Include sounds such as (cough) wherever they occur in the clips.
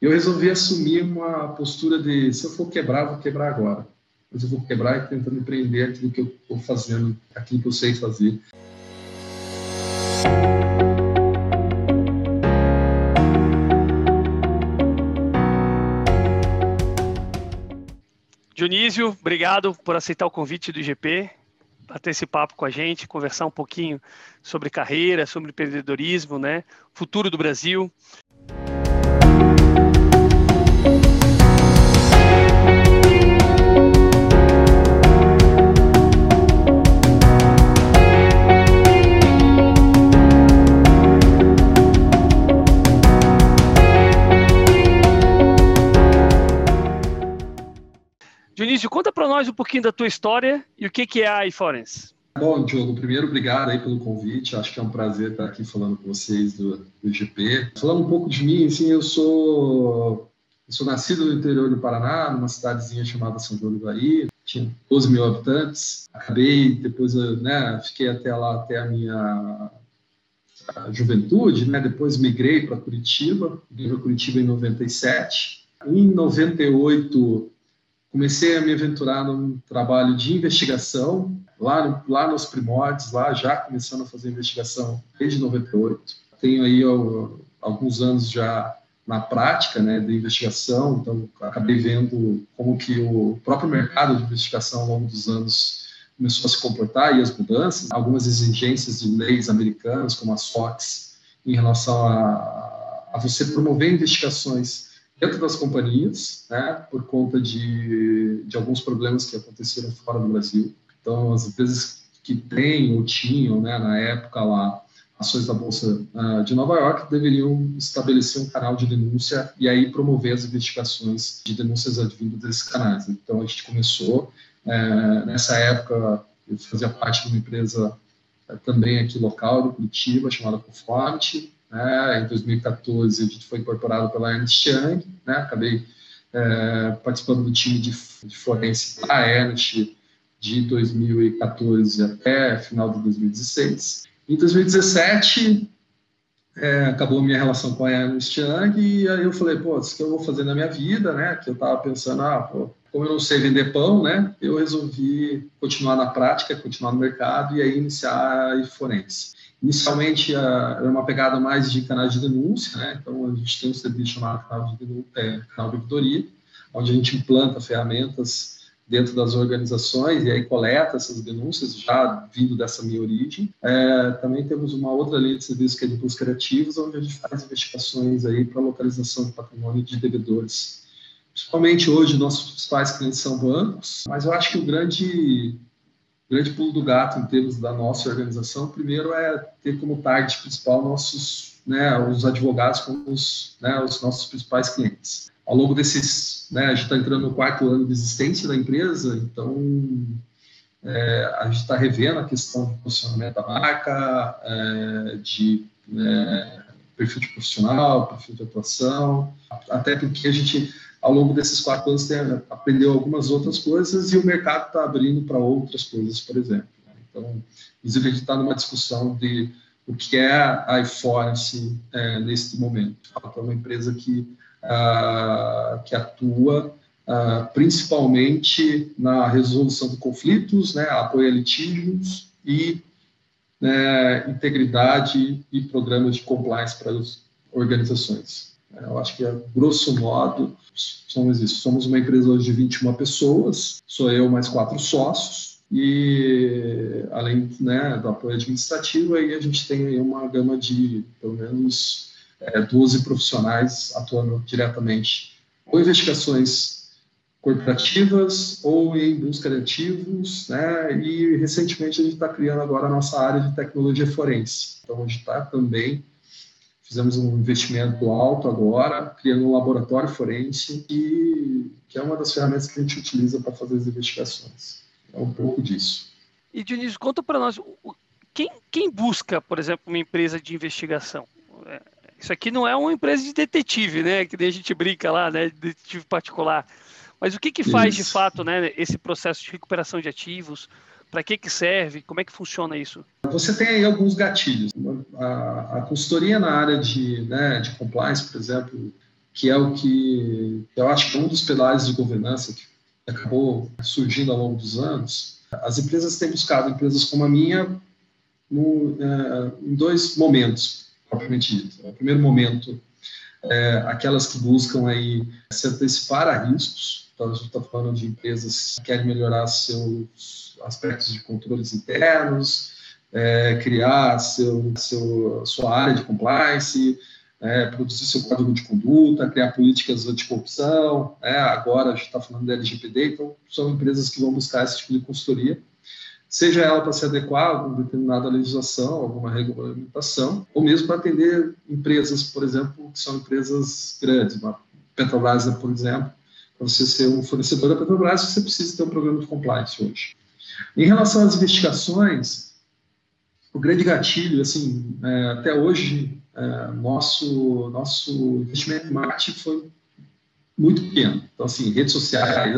Eu resolvi assumir uma postura de se eu for quebrar, vou quebrar agora. Mas eu vou quebrar e tentando empreender aquilo que eu estou fazendo, aquilo que eu sei fazer. Dionísio, obrigado por aceitar o convite do IGP, bater esse papo com a gente, conversar um pouquinho sobre carreira, sobre empreendedorismo, né? Futuro do Brasil. Dionísio, conta para nós um pouquinho da tua história e o que, que é a iForens. Bom, Diogo, primeiro, obrigado aí pelo convite. Acho que é um prazer estar aqui falando com vocês do, do GP. Falando um pouco de mim, assim, eu sou, eu sou nascido no interior do Paraná, numa cidadezinha chamada São João do Bahia. Tinha 12 mil habitantes. Acabei, depois, né, fiquei até lá, até a minha a juventude, né? Depois migrei para Curitiba, vim para Curitiba em 97. Em 98, comecei a me aventurar num trabalho de investigação, lá, no, lá nos primórdios, lá já começando a fazer investigação desde 98. Tenho aí alguns anos já na prática né, de investigação, então acabei vendo como que o próprio mercado de investigação ao longo dos anos começou a se comportar e as mudanças, algumas exigências de leis americanas, como as FOX, em relação a, a você promover investigações dentro das companhias, né, por conta de, de alguns problemas que aconteceram fora do Brasil. Então, as empresas que têm ou tinham, né, na época lá, ações da Bolsa uh, de Nova York deveriam estabelecer um canal de denúncia e aí promover as investigações de denúncias advindas desses canais. Então, a gente começou, uh, nessa época, eu fazia parte de uma empresa uh, também aqui local, do Curitiba, chamada Conformity, né? Em 2014, a gente foi incorporado pela Ernst Young, né? acabei é, participando do time de, de forense da Ernst de 2014 até final de 2016. Em 2017, é, acabou a minha relação com a Ernst Young e aí eu falei, pô, isso que eu vou fazer na minha vida, né? Que eu estava pensando, ah, pô, como eu não sei vender pão, né? Eu resolvi continuar na prática, continuar no mercado e aí iniciar a forense. Inicialmente era uma pegada mais de canais de denúncia, né? então a gente tem um serviço chamado canal de, denúncia, é, canal de auditoria, onde a gente implanta ferramentas dentro das organizações e aí coleta essas denúncias já vindo dessa minha origem. É, também temos uma outra linha de serviço que é de busca de ativos, onde a gente faz investigações aí para localização de patrimônio de devedores. Principalmente hoje nossos principais clientes são bancos, mas eu acho que o grande o grande pulo do gato em termos da nossa organização, primeiro é ter como target principal nossos, né, os advogados como os, né, os nossos principais clientes. Ao longo desses, né, a gente está entrando no quarto ano de existência da empresa, então é, a gente está revendo a questão de posicionamento da marca, é, de é, perfil de profissional, perfil de atuação, até porque a gente ao longo desses quatro anos tem, aprendeu algumas outras coisas e o mercado está abrindo para outras coisas, por exemplo. Né? Então, inclusive, a gente está numa discussão de o que é a iForce é, neste momento. É uma empresa que, uh, que atua uh, principalmente na resolução de conflitos, né, apoio a litígios e né, integridade e programas de compliance para as organizações. Eu acho que, grosso modo, somos isso. Somos uma empresa hoje de 21 pessoas, sou eu mais quatro sócios, e além né, do apoio administrativo, aí a gente tem aí uma gama de pelo menos é, 12 profissionais atuando diretamente ou investigações corporativas ou em busca de ativos, né? E recentemente a gente está criando agora a nossa área de tecnologia forense. Então a gente está também Fizemos um investimento alto agora, criando um laboratório forense, que, que é uma das ferramentas que a gente utiliza para fazer as investigações. É um pouco disso. E, Dionísio, conta para nós, quem, quem busca, por exemplo, uma empresa de investigação? É, isso aqui não é uma empresa de detetive, né? Que a gente brinca lá, né? Detetive particular. Mas o que, que faz, Isso. de fato, né, esse processo de recuperação de ativos? Para que, que serve? Como é que funciona isso? Você tem aí alguns gatilhos. A, a consultoria na área de, né, de compliance, por exemplo, que é o que eu acho que é um dos pilares de governança que acabou surgindo ao longo dos anos. As empresas têm buscado, empresas como a minha, no, é, em dois momentos, propriamente dito. O primeiro momento, é, aquelas que buscam aí se antecipar a riscos. Então, a gente está falando de empresas que querem melhorar seus aspectos de controles internos, é, criar seu, seu, sua área de compliance, é, produzir seu código de conduta, criar políticas anticorrupção. É, agora a gente está falando da LGPD, então são empresas que vão buscar esse tipo de consultoria, seja ela para se adequar a uma determinada legislação, alguma regulamentação, ou mesmo para atender empresas, por exemplo, que são empresas grandes, uma Petrobras, por exemplo. Para você ser um fornecedor da Petrobras, você precisa ter um programa de compliance hoje. Em relação às investigações, o grande gatilho, assim, é, até hoje, é, nosso, nosso investimento em marketing foi muito pequeno. Então, assim, redes sociais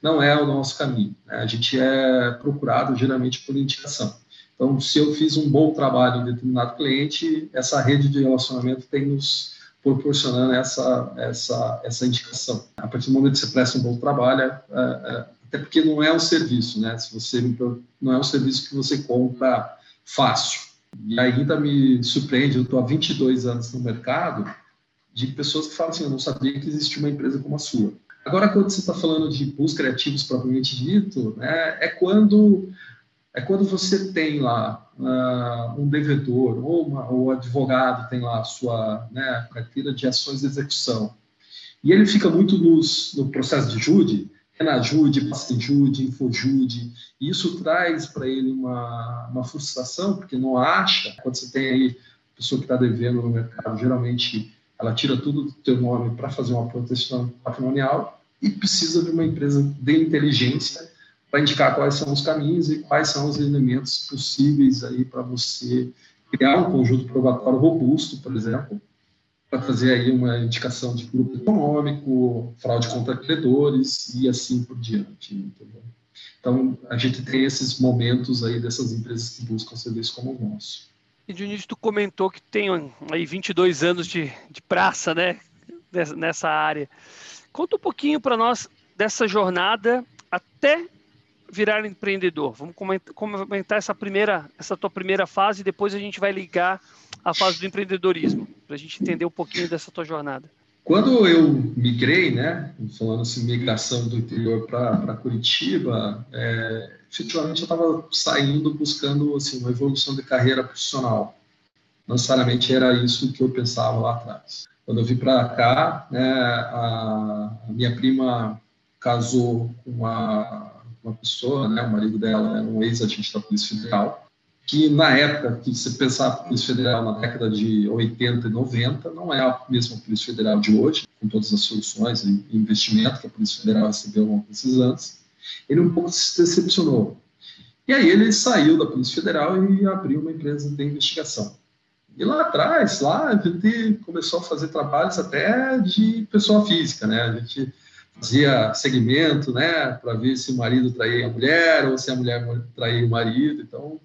não é o nosso caminho. Né? A gente é procurado geralmente por indicação. Então, se eu fiz um bom trabalho em determinado cliente, essa rede de relacionamento tem nos proporcionando essa, essa, essa indicação. A partir do momento que você presta um bom trabalho, é, é, até porque não é um serviço, né? Se você não é um serviço que você compra fácil. E ainda me surpreende, eu estou há 22 anos no mercado, de pessoas que falam assim, eu não sabia que existia uma empresa como a sua. Agora, quando você está falando de busca criativos propriamente dito, né, é quando é quando você tem lá uh, um devedor ou, ou advogado tem lá a sua né, carteira de ações de execução. E ele fica muito nos, no processo de júri, Renajude, Pastejude, Infojude, e isso traz para ele uma, uma frustração, porque não acha, quando você tem aí pessoa que está devendo no mercado, geralmente ela tira tudo do teu nome para fazer uma proteção patrimonial e precisa de uma empresa de inteligência para indicar quais são os caminhos e quais são os elementos possíveis aí para você criar um conjunto probatório robusto, por exemplo, para fazer aí uma indicação de grupo econômico, fraude contra credores e assim por diante. Entendeu? Então, a gente tem esses momentos aí dessas empresas que buscam serviço como o nosso. E Dionísio, tu comentou que tem aí 22 anos de, de praça, né, nessa área. Conta um pouquinho para nós dessa jornada até virar empreendedor. Vamos comentar essa primeira, essa tua primeira fase e depois a gente vai ligar a fase do empreendedorismo, para a gente entender um pouquinho dessa tua jornada. Quando eu migrei, né, falando assim, migração do interior para Curitiba, é, efetivamente eu estava saindo buscando assim, uma evolução de carreira profissional. Não necessariamente era isso que eu pensava lá atrás. Quando eu vim para cá, né, a, a, minha prima casou com uma, uma pessoa, né, o marido dela era um ex-agente da Polícia Federal, que na época que pensava a Polícia Federal na década de 80 e 90, não é a mesma Polícia Federal de hoje, com todas as soluções e investimento que a Polícia Federal recebeu ao longo desses anos. Ele um pouco se decepcionou. E aí ele saiu da Polícia Federal e abriu uma empresa de investigação. E lá atrás, lá a gente começou a fazer trabalhos até de pessoa física, né? A gente fazia segmento, né, para ver se o marido traía a mulher ou se a mulher traía o marido. Então,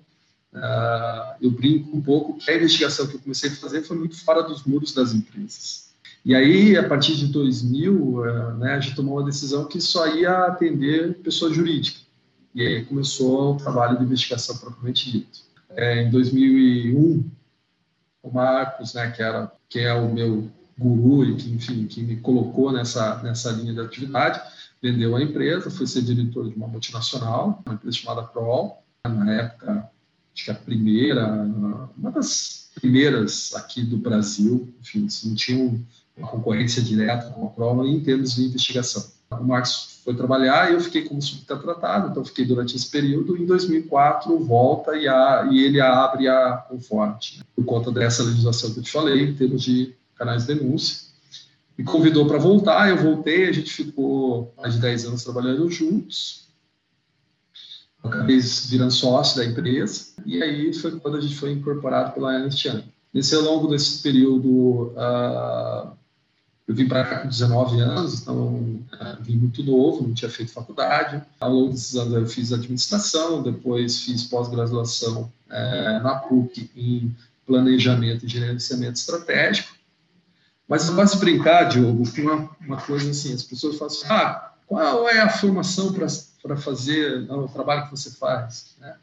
Uh, eu brinco um pouco que a investigação que eu comecei a fazer foi muito fora dos muros das empresas. E aí, a partir de 2000, uh, ah, né, a gente tomou uma decisão que só ia atender pessoa jurídica. E aí começou o trabalho de investigação propriamente dito. É, em 2001, o Marcos, né, que, era, que é o meu guru e que, enfim, que me colocou nessa, nessa linha de atividade, vendeu a empresa, foi ser diretor de uma multinacional, uma empresa chamada Prol. Na época, acho que a primeira, uma das primeiras aqui do Brasil, enfim, não tinha uma concorrência direta com a prova em termos de investigação. O Marcos foi trabalhar e eu fiquei como subtratado, então fiquei durante esse período. Em 2004 volta e, a, e ele abre a Conforte, por conta dessa legislação que eu te falei, em termos de canais de denúncia. Me convidou para voltar, eu voltei, a gente ficou mais de 10 anos trabalhando juntos acabei virando sócio da empresa, e aí foi quando a gente foi incorporado pela Ernst Young. Nesse ao longo desse período, uh, eu vim para cá com 19 anos, então uh, vim muito novo, não tinha feito faculdade. Ao longo desses anos eu fiz administração, depois fiz pós-graduação uh, na PUC em planejamento e gerenciamento estratégico. Mas gosto de brincar, Diogo, com uma, uma coisa assim, as pessoas falam assim, ah, qual é a formação para fazer o trabalho que você faz? Né?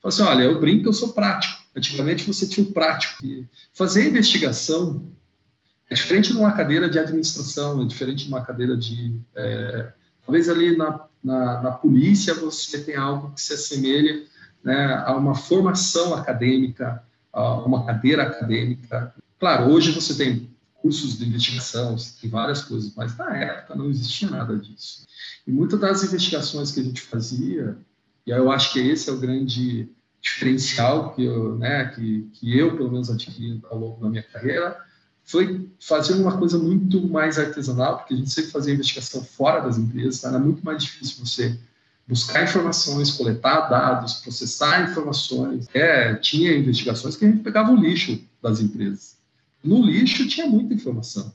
Fala assim, olha, eu brinco, eu sou prático. Antigamente você tinha o prático. E fazer investigação é diferente de uma cadeira de administração, é diferente de uma cadeira de... É, talvez ali na, na, na, polícia você tem algo que se assemelha né, a uma formação acadêmica, a uma cadeira acadêmica. Claro, hoje você tem cursos de investigação, tem várias coisas, mas na época não existia nada disso. E muitas das investigações que a gente fazia, e eu acho que esse é o grande diferencial que eu, né, que, que eu pelo menos adquiri ao longo da minha carreira, foi fazer uma coisa muito mais artesanal, porque a gente sempre fazia investigação fora das empresas, tá? era muito mais difícil você buscar informações, coletar dados, processar informações. É, tinha investigações que a gente pegava o lixo das empresas. No lixo tinha muita informação.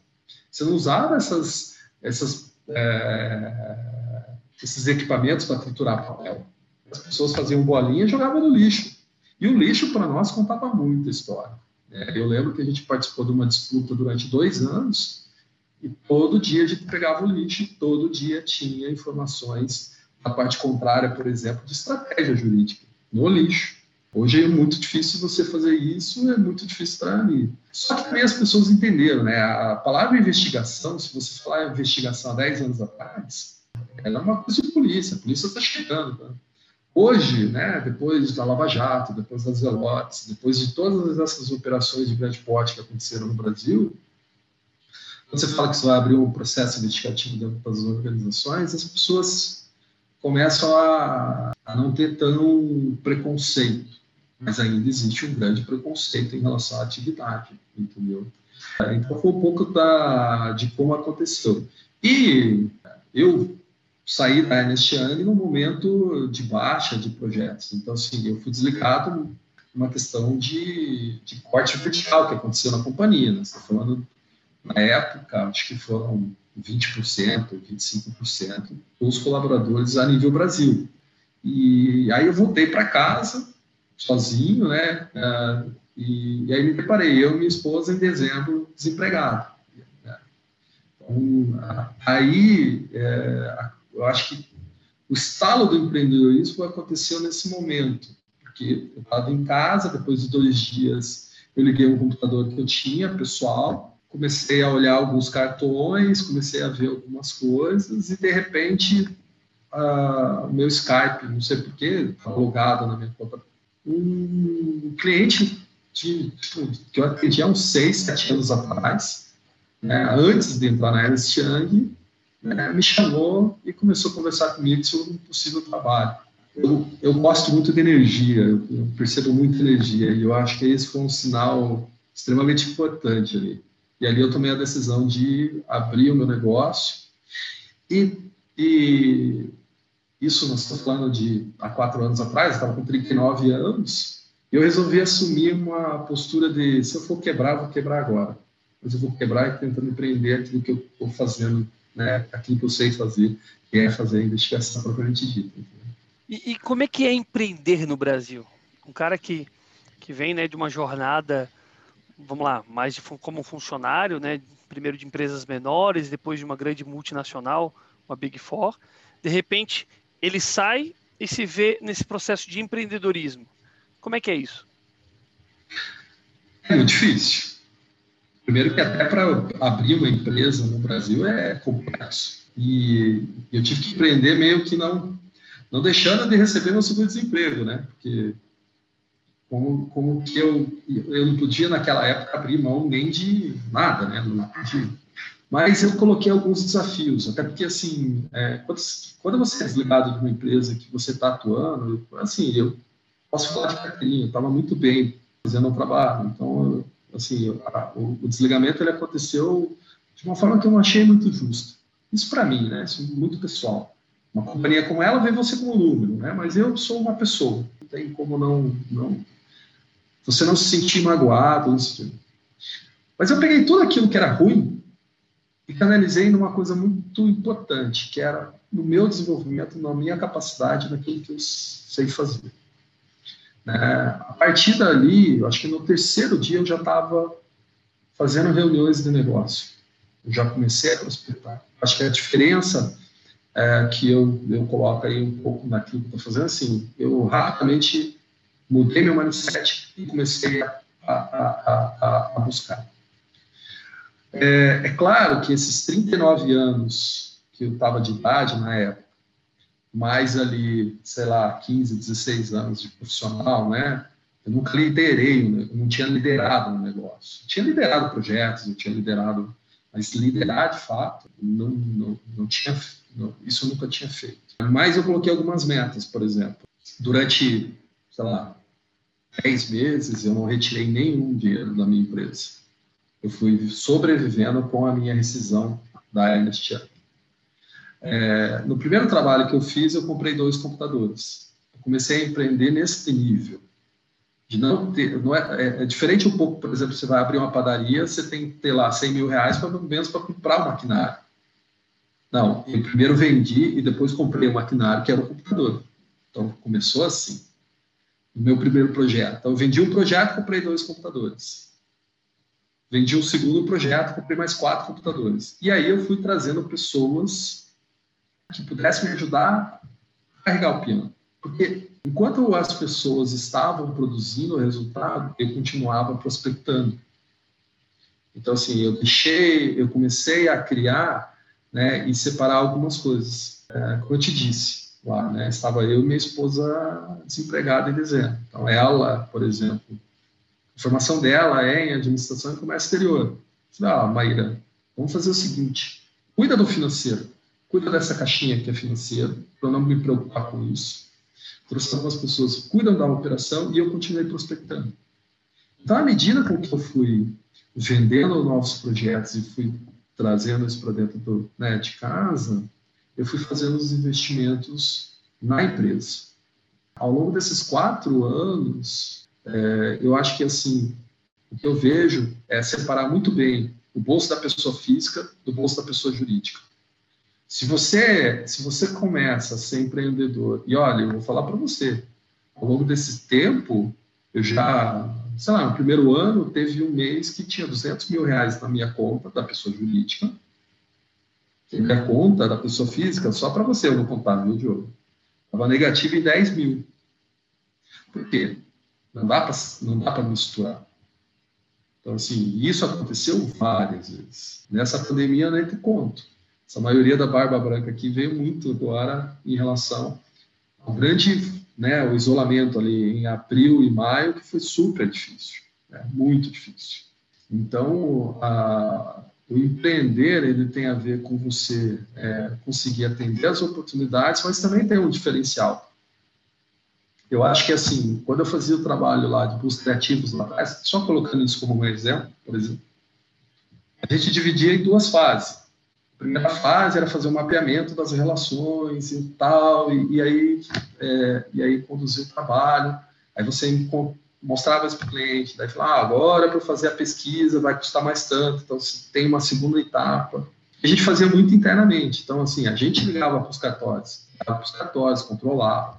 Você não usava essas, essas, é, esses equipamentos para triturar papel. As pessoas faziam bolinha e jogavam no lixo. E o lixo, para nós, contava muita história. É, eu lembro que a gente participou de uma disputa durante dois anos e todo dia a gente pegava o lixo e todo dia tinha informações da parte contrária, por exemplo, de estratégia jurídica no lixo. Hoje é muito difícil você fazer isso, é muito difícil para mim. Só que também as pessoas entenderam, né? A palavra investigação, se você falar investigação há 10 anos atrás, ela é uma coisa de polícia, a polícia está chegando. Tá? Hoje, né, depois da Lava Jato, depois das Zelotes, depois de todas essas operações de grande porte que aconteceram no Brasil, quando você fala que você vai abrir um processo investigativo dentro das organizações, as pessoas começam a, a não ter tão preconceito, mas ainda existe um grande preconceito em relação à atividade, entendeu? Então foi um pouco da, de como aconteceu. E eu saí da Ernest Young no momento de baixa de projetos. Então, assim, eu fui desligado uma questão de, de corte vertical que aconteceu na companhia. Né? Estou falando, na época, acho que foram 20%, 25% dos colaboradores a nível Brasil. E aí eu voltei para casa, sozinho, né? Uh, e, aí me deparei, eu e minha esposa, em dezembro, desempregado. Né? Então, aí é, eu acho que o estalo do empreendedorismo aconteceu nesse momento, porque eu estava em casa, depois de dois dias eu liguei um computador que eu tinha, pessoal, comecei a olhar alguns cartões, comecei a ver algumas coisas, e de repente o meu Skype, não sei porquê, estava logado na minha conta, um cliente de, tipo, que eu atendi há uns seis, sete anos atrás, né, antes de entrar na Ernst Young, né, me chamou e começou a conversar comigo sobre um possível trabalho. Eu, eu gosto muito de energia, eu percebo muita energia, e eu acho que esse foi um sinal extremamente importante ali. E ali eu tomei a decisão de abrir o meu negócio, e, e isso nós estamos falando de há quatro anos atrás, estava com 39 anos, e eu resolvi assumir uma postura de se eu for quebrar, vou quebrar agora. Mas eu vou quebrar tentando empreender aquilo que eu estou fazendo né, aquilo que eu sei fazer, que é fazer a investigação propriamente dita. E, e, como é que é empreender no Brasil? Um cara que, que vem né, de uma jornada, vamos lá, mais de, como funcionário, né, primeiro de empresas menores, depois de uma grande multinacional, uma Big Four, de repente ele sai e se vê nesse processo de empreendedorismo. Como é que é isso? É muito difícil. Primeiro que até para abrir uma empresa no Brasil é complexo. E eu tive que empreender meio que não, não deixando de receber meu seguro-desemprego, né? Porque como, como que eu, eu não podia naquela época abrir mão nem de nada, né? Mas eu coloquei alguns desafios, até porque, assim, é, quando, quando você é desligado de uma empresa que você está atuando, assim, eu posso falar de carteirinha, eu estava muito bem fazendo o trabalho, então eu, assim, a, o, o, desligamento ele aconteceu de uma forma que eu não achei muito justa. Isso para mim, né? Isso é muito pessoal. Uma companhia como ela vê você como número, né? Mas eu sou uma pessoa. Não tem como não, não você não se sentir magoado. Mas eu peguei tudo aquilo que era ruim e canalizei numa coisa muito importante, que era no meu desenvolvimento, na minha capacidade, naquilo que eu sei fazer. Né? A partir dali, acho que no terceiro dia eu já estava fazendo reuniões de negócio. eu já comecei a prospectar. Acho que a diferença é, que eu, eu coloco aí um pouco naquilo que estou fazendo, assim, eu rapidamente mudei meu mindset e comecei a, a, a, a buscar. É, é, claro que esses 39 anos que eu estava de idade na época, mais ali, sei lá, 15, 16 anos de profissional, né? Eu nunca liderei, eu não tinha liderado um negócio. Eu tinha liderado projetos, eu tinha liderado, mas liderar de fato, não, não, não tinha, não, isso eu nunca tinha feito. Mas eu coloquei algumas metas, por exemplo. Durante, sei lá, 10 meses, eu não retirei nenhum dinheiro da minha empresa. Eu fui sobrevivendo com a minha rescisão da Ernest Young. É, no primeiro trabalho que eu fiz, eu comprei dois computadores. Eu comecei a empreender nesse nível. De não ter, não é, é, é, diferente um pouco, por exemplo, você vai abrir uma padaria, você tem que ter lá 100 mil reais para menos para comprar o maquinário. Não, eu primeiro vendi e depois comprei o maquinário, que era o computador. Então começou assim. O meu primeiro projeto. Então eu vendi um projeto, comprei dois computadores. Vendi um segundo projeto, comprei mais quatro computadores. E aí eu fui trazendo pessoas que pudesse me ajudar a carregar o piano. Porque enquanto as pessoas estavam produzindo o resultado, eu continuava prospectando. Então, assim, eu deixei, eu comecei a criar né, e separar algumas coisas. É, como eu te disse, lá, né, estava eu e minha esposa desempregada em dezembro. Então, ela, por exemplo, a formação dela é em administração e comércio exterior. Falei, ah, Maíra, vamos fazer o seguinte, cuida do financeiro cuida dessa caixinha que é financeira, para eu não me preocupar com isso. Trouxe algumas pessoas cuidam da operação e eu continuei prospectando. Então, à medida que eu fui vendendo novos projetos e fui trazendo isso para dentro do, né, de casa, eu fui fazendo os investimentos na empresa. Ao longo desses quatro anos, é, eu acho que assim, o que eu vejo é separar muito bem o bolso da pessoa física do bolso da pessoa jurídica. Se você, se você começa a ser empreendedor, e olha, eu vou falar para você, ao longo desse tempo, eu já, sei lá, no primeiro ano, teve um mês que tinha 200 mil reais na minha conta da pessoa jurídica, e minha conta da pessoa física, só para você eu vou contar, viu, Diogo? Estava negativa em 10 mil. Por quê? Não dá para misturar. Então, assim, isso aconteceu várias vezes. Nessa pandemia nem te conto. Essa maioria da barba branca aqui veio muito agora em relação ao grande, né, o isolamento ali em abril e maio, que foi super difícil, né, muito difícil. Então, a, o empreender ele tem a ver com você é, conseguir atender as oportunidades, mas também tem um diferencial. Eu acho que assim, quando eu fazia o trabalho lá de busca criativos lá atrás, só colocando isso como um exemplo, por exemplo, a gente dividia em duas fases. A primeira fase era fazer o um mapeamento das relações e tal, e, e aí, é, e aí conduzir o trabalho. Aí você mostrava isso para o cliente, daí falava, ah, agora para fazer a pesquisa vai custar mais tanto, então tem uma segunda etapa. A gente fazia muito internamente, então assim, a gente ligava para os cartórios, ligava para os cartórios, controlava.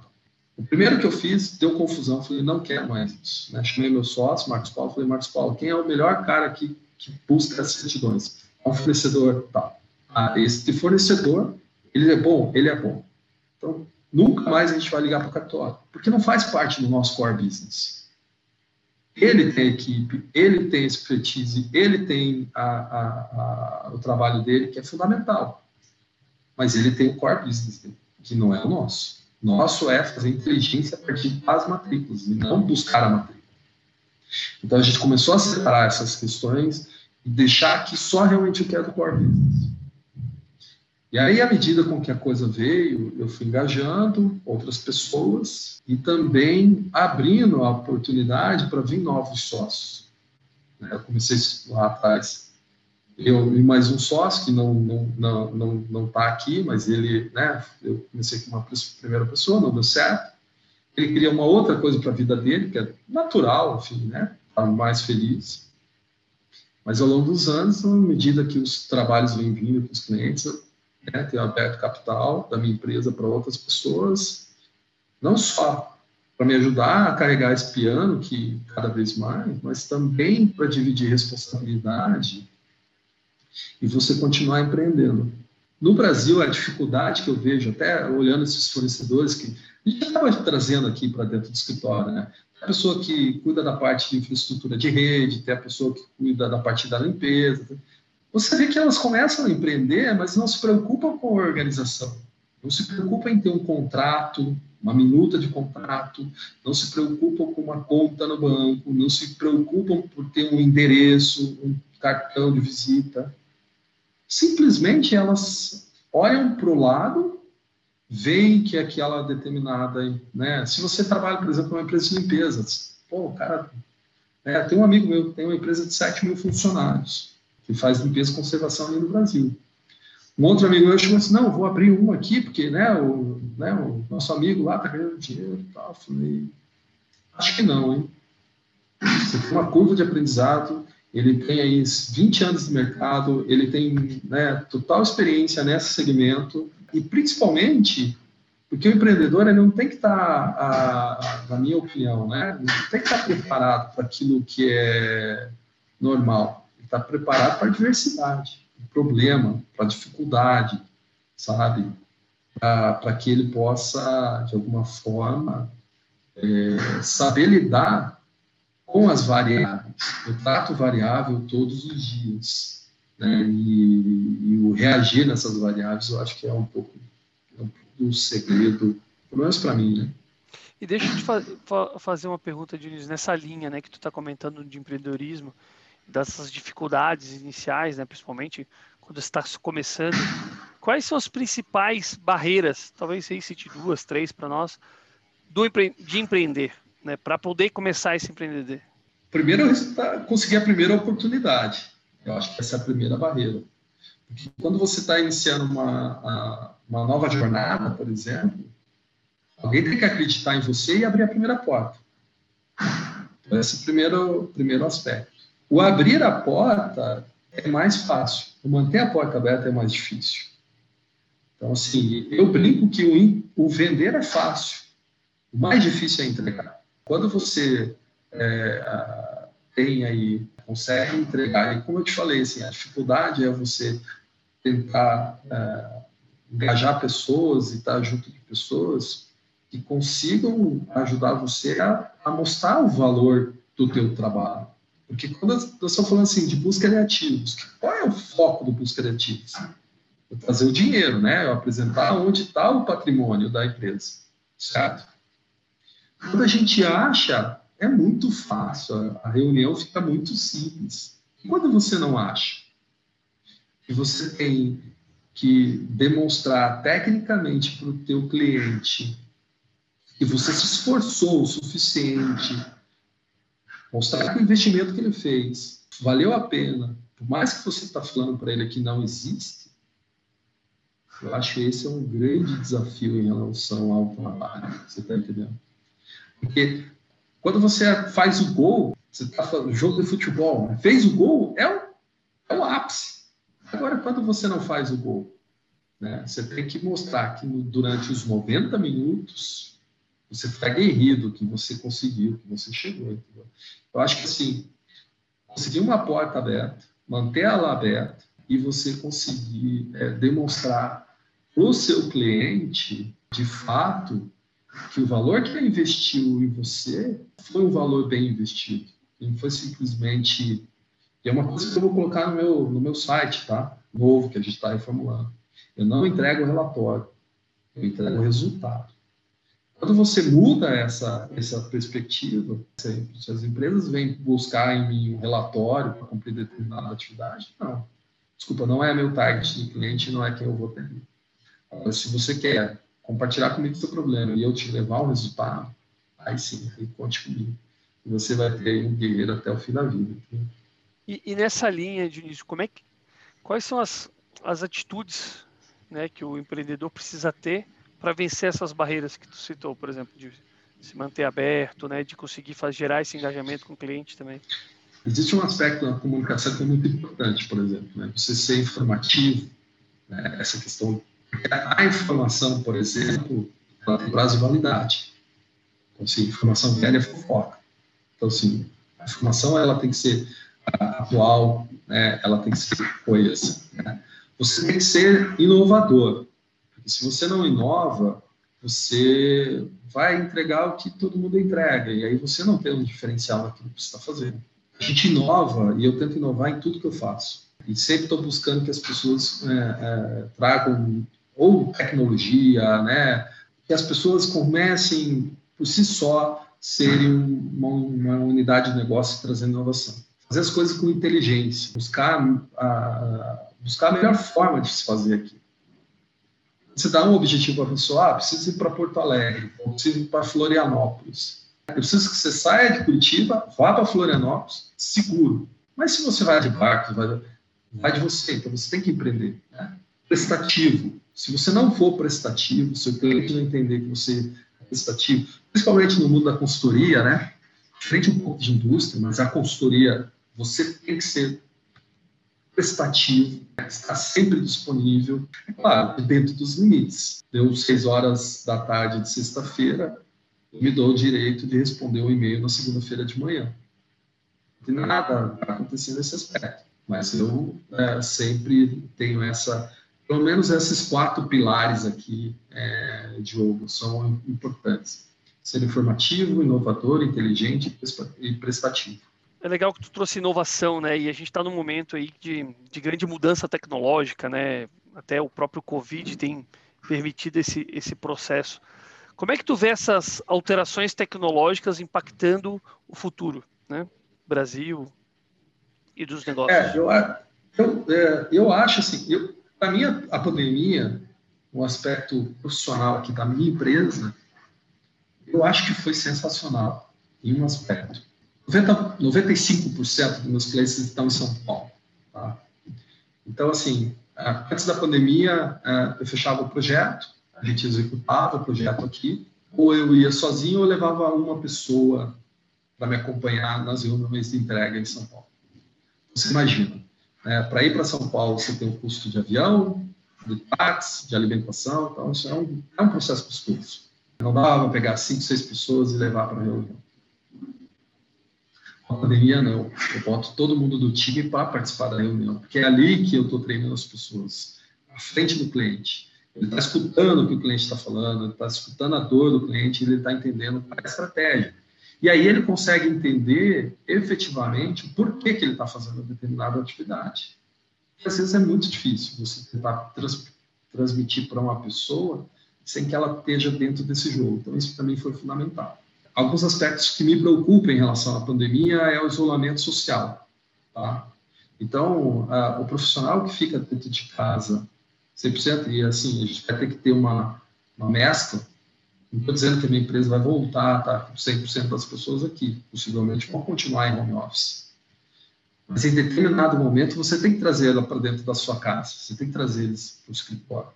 O primeiro que eu fiz deu confusão, falei, não quero mais isso. Né? Chamei meu sócio, Marcos Paulo, falei, Marcos Paulo, quem é o melhor cara aqui que busca essas certidões? É um fornecedor tal ah, esse fornecedor, ele é bom, ele é bom. Então, nunca mais a gente vai ligar para o cartório, porque não faz parte do nosso core business. Ele tem equipe, ele tem expertise, ele tem a, a, a, o trabalho dele, que é fundamental. Mas ele tem o core business dele, que não é o nosso. Nosso é fazer inteligência a partir das matrículas e não buscar a matrícula. Então a gente começou a separar essas questões e deixar que só realmente o que é do core business. E aí, à medida com que a coisa veio, eu fui engajando outras pessoas e também abrindo a oportunidade para vir novos sócios. Né, eu comecei lá atrás, eu e mais um sócio que não não não não não está aqui, mas ele, né? Eu comecei com uma primeira pessoa, não deu certo. Ele queria uma outra coisa para a vida dele, que é natural, enfim, né? Estar mais feliz. Mas ao longo dos anos, à medida que os trabalhos vêm vindo com os clientes, né, ter aberto capital da minha empresa para outras pessoas, não só para me ajudar a carregar esse piano, que cada vez mais, mas também para dividir responsabilidade e você continuar empreendendo. No Brasil, a dificuldade que eu vejo, até olhando esses fornecedores que a gente estava trazendo aqui para dentro do escritório, né? a pessoa que cuida da parte de infraestrutura de rede, tem a pessoa que cuida da parte da limpeza. Você vê que elas começam a empreender, mas não se preocupam com a organização. Não se preocupam em ter um contrato, uma minuta de contrato, não se preocupam com uma conta no banco, não se preocupam por ter um endereço, um cartão de visita. Simplesmente elas olham para o lado, veem que aquela determinada, né? Se você trabalha, por exemplo, numa empresa de limpeza, pô, cara, é, tem um amigo meu, tem uma empresa de 7 mil funcionários que faz limpeza e conservação ali no Brasil. Um outro amigo meu chegou assim, não, vou abrir um aqui, porque né, o, né, o nosso amigo lá está ganhando dinheiro e tal. Falei, acho que não, hein? Você tem uma curva de aprendizado, ele tem aí 20 anos de mercado, ele tem né, total experiência nesse segmento, e principalmente porque o empreendedor ele não tem que estar, tá, na minha opinião, né, não tem que estar tá preparado para aquilo que é normal, está preparado para a diversidade problema, para dificuldade, sabe? Para que ele possa, de alguma forma, é, saber lidar com as variáveis. Eu trato variável todos os dias. Né? E, e, o reagir nessas variáveis, eu acho que é um pouco, é um pouco do segredo, pelo menos para mim, né? E deixa eu te fa fazer uma pergunta, Diniz, nessa linha né, que tu está comentando de empreendedorismo, dessas dificuldades iniciais, né, principalmente quando está começando, quais são as principais barreiras, talvez você cite duas, três para nós, do de empreender, né, para poder começar esse empreender? Primeiro, conseguir a primeira oportunidade. Eu acho que essa é a primeira barreira. Porque quando você está iniciando uma, uma nova jornada, por exemplo, alguém tem que acreditar em você e abrir a primeira porta. Então, esse é o primeiro, primeiro aspecto. O abrir a porta é mais fácil, o manter a porta aberta é mais difícil. Então, assim, eu brinco que o, o vender é fácil, o mais difícil é entregar. Quando você é, tem aí, consegue entregar, e como eu te falei, assim, a dificuldade é você tentar é, engajar pessoas e estar junto de pessoas que consigam ajudar você a, a mostrar o valor do teu trabalho. Porque quando nós estamos falando assim de busca de ativos, qual é o foco do busca de ativos? É trazer o dinheiro, né? É apresentar onde está o patrimônio da empresa, certo? Quando a gente acha, é muito fácil, a reunião fica muito simples. E quando você não acha? E você tem que demonstrar tecnicamente para o teu cliente que você se esforçou o suficiente Mostrar que o investimento que ele fez valeu a pena, por mais que você está falando para ele que não existe, eu acho que esse é um grande desafio em relação ao trabalho, você está entendendo? Porque quando você faz o gol, você está falando jogo de futebol, né? fez o gol, é o, é o ápice. Agora, quando você não faz o gol, né? você tem que mostrar que durante os 90 minutos você ficar aguerrido que você conseguiu, que você chegou. Entendeu? Eu acho que assim, conseguir uma porta aberta, manter ela aberta e você conseguir é, demonstrar para o seu cliente, de fato, que o valor que ele investiu em você foi um valor bem investido. Não foi simplesmente. E é uma coisa que eu vou colocar no meu, no meu site, tá? Novo, que a gente está reformulando. Eu não entrego o relatório, eu entrego o resultado. Quando você muda essa, essa perspectiva, se as empresas vêm buscar em mim um relatório para cumprir determinada atividade, não. Desculpa, não é meu target de cliente, não é quem eu vou ter. Agora, se você quer compartilhar comigo o seu problema e eu te levar um resultado, aí sim, aí conte comigo. E você vai ter um guerreiro até o fim da vida. E, e, nessa linha, Dionísio, como é que, quais são as, as atitudes né, que o empreendedor precisa ter para vencer essas barreiras que tu citou, por exemplo, de se manter aberto, né, de conseguir fazer, gerar esse engajamento com o cliente também? Existe um aspecto na comunicação que é muito importante, por exemplo, né, você ser informativo, né, essa questão. A informação, por exemplo, ela tem prazo de validade. Então, assim, informação velha é fofoca. Então, assim, a informação ela tem que ser atual, né, ela tem que ser coesa. Né? Você tem que ser inovador, se você não inova, você vai entregar o que todo mundo entrega, e aí você não tem um diferencial naquilo que você está fazendo. A gente inova, e eu tento inovar em tudo que eu faço. E sempre estou buscando que as pessoas é, é, tragam ou tecnologia, né? Que as pessoas comecem por si só serem uma, uma unidade de negócio trazendo inovação. Fazer as coisas com inteligência, buscar a, buscar a melhor forma de se fazer aqui. Você dá um objetivo a pessoa, ah, preciso ir para Porto Alegre, ou preciso ir para Florianópolis. Eu preciso que você saia de Curitiba, vá para Florianópolis, seguro. Mas se você vai de barco, vai, vai de você, então você tem que empreender. Né? Prestativo. Se você não for prestativo, se o cliente não entender que você é prestativo, principalmente no mundo da consultoria, né? Frente um pouco de indústria, mas a consultoria, você tem que ser prestativo, está sempre disponível, é claro, dentro dos limites. Deu seis horas da tarde de sexta-feira, me dou o direito de responder um e-mail na segunda-feira de manhã. Não tem nada acontecendo nesse aspecto, mas eu é, sempre tenho essa, pelo menos esses quatro pilares aqui, é, Diogo, são importantes. Ser informativo, inovador, inteligente e prestativo. É legal que tu trouxe inovação, né? E a gente está num momento aí de, de grande mudança tecnológica, né? Até o próprio Covid tem permitido esse, esse processo. Como é que tu vê essas alterações tecnológicas impactando o futuro, né? Brasil e dos negócios? É, eu, eu, é, eu acho assim, para mim a, pandemia, o aspecto profissional aqui da minha empresa, eu acho que foi sensacional em um aspecto 90, 95% dos meus clientes estão em São Paulo. Tá? Então, assim, antes da pandemia, eu fechava o projeto, a gente executava o projeto aqui, ou eu ia sozinho ou levava uma pessoa para me acompanhar nas reuniões de entrega em São Paulo. Você imagina, né? para ir para São Paulo você tem o um custo de avião, de táxi, de alimentação, então isso é um, é um processo custoso. Não dava para pegar cinco, seis pessoas e levar para a reunião. Pandemia não. Eu boto todo mundo do time para participar da reunião, porque é ali que eu estou treinando as pessoas, à frente do cliente. Ele está escutando o que o cliente está falando, ele está escutando a dor do cliente, ele está entendendo qual é a estratégia. E aí ele consegue entender efetivamente o porquê que ele está fazendo determinada atividade. E às vezes é muito difícil você tentar trans, transmitir para uma pessoa sem que ela esteja dentro desse jogo. Então isso para mim foi fundamental alguns aspectos que me preocupam em relação à pandemia é o isolamento social, tá? Então, a, o profissional que fica dentro de casa 100%, e assim, a gente vai ter que ter uma, uma mescla, não estou dizendo que a minha empresa vai voltar tá, com 100% das pessoas aqui, possivelmente vão continuar em home office. Mas em determinado momento você tem que trazer ela para dentro da sua casa, você tem que trazer eles para o escritório.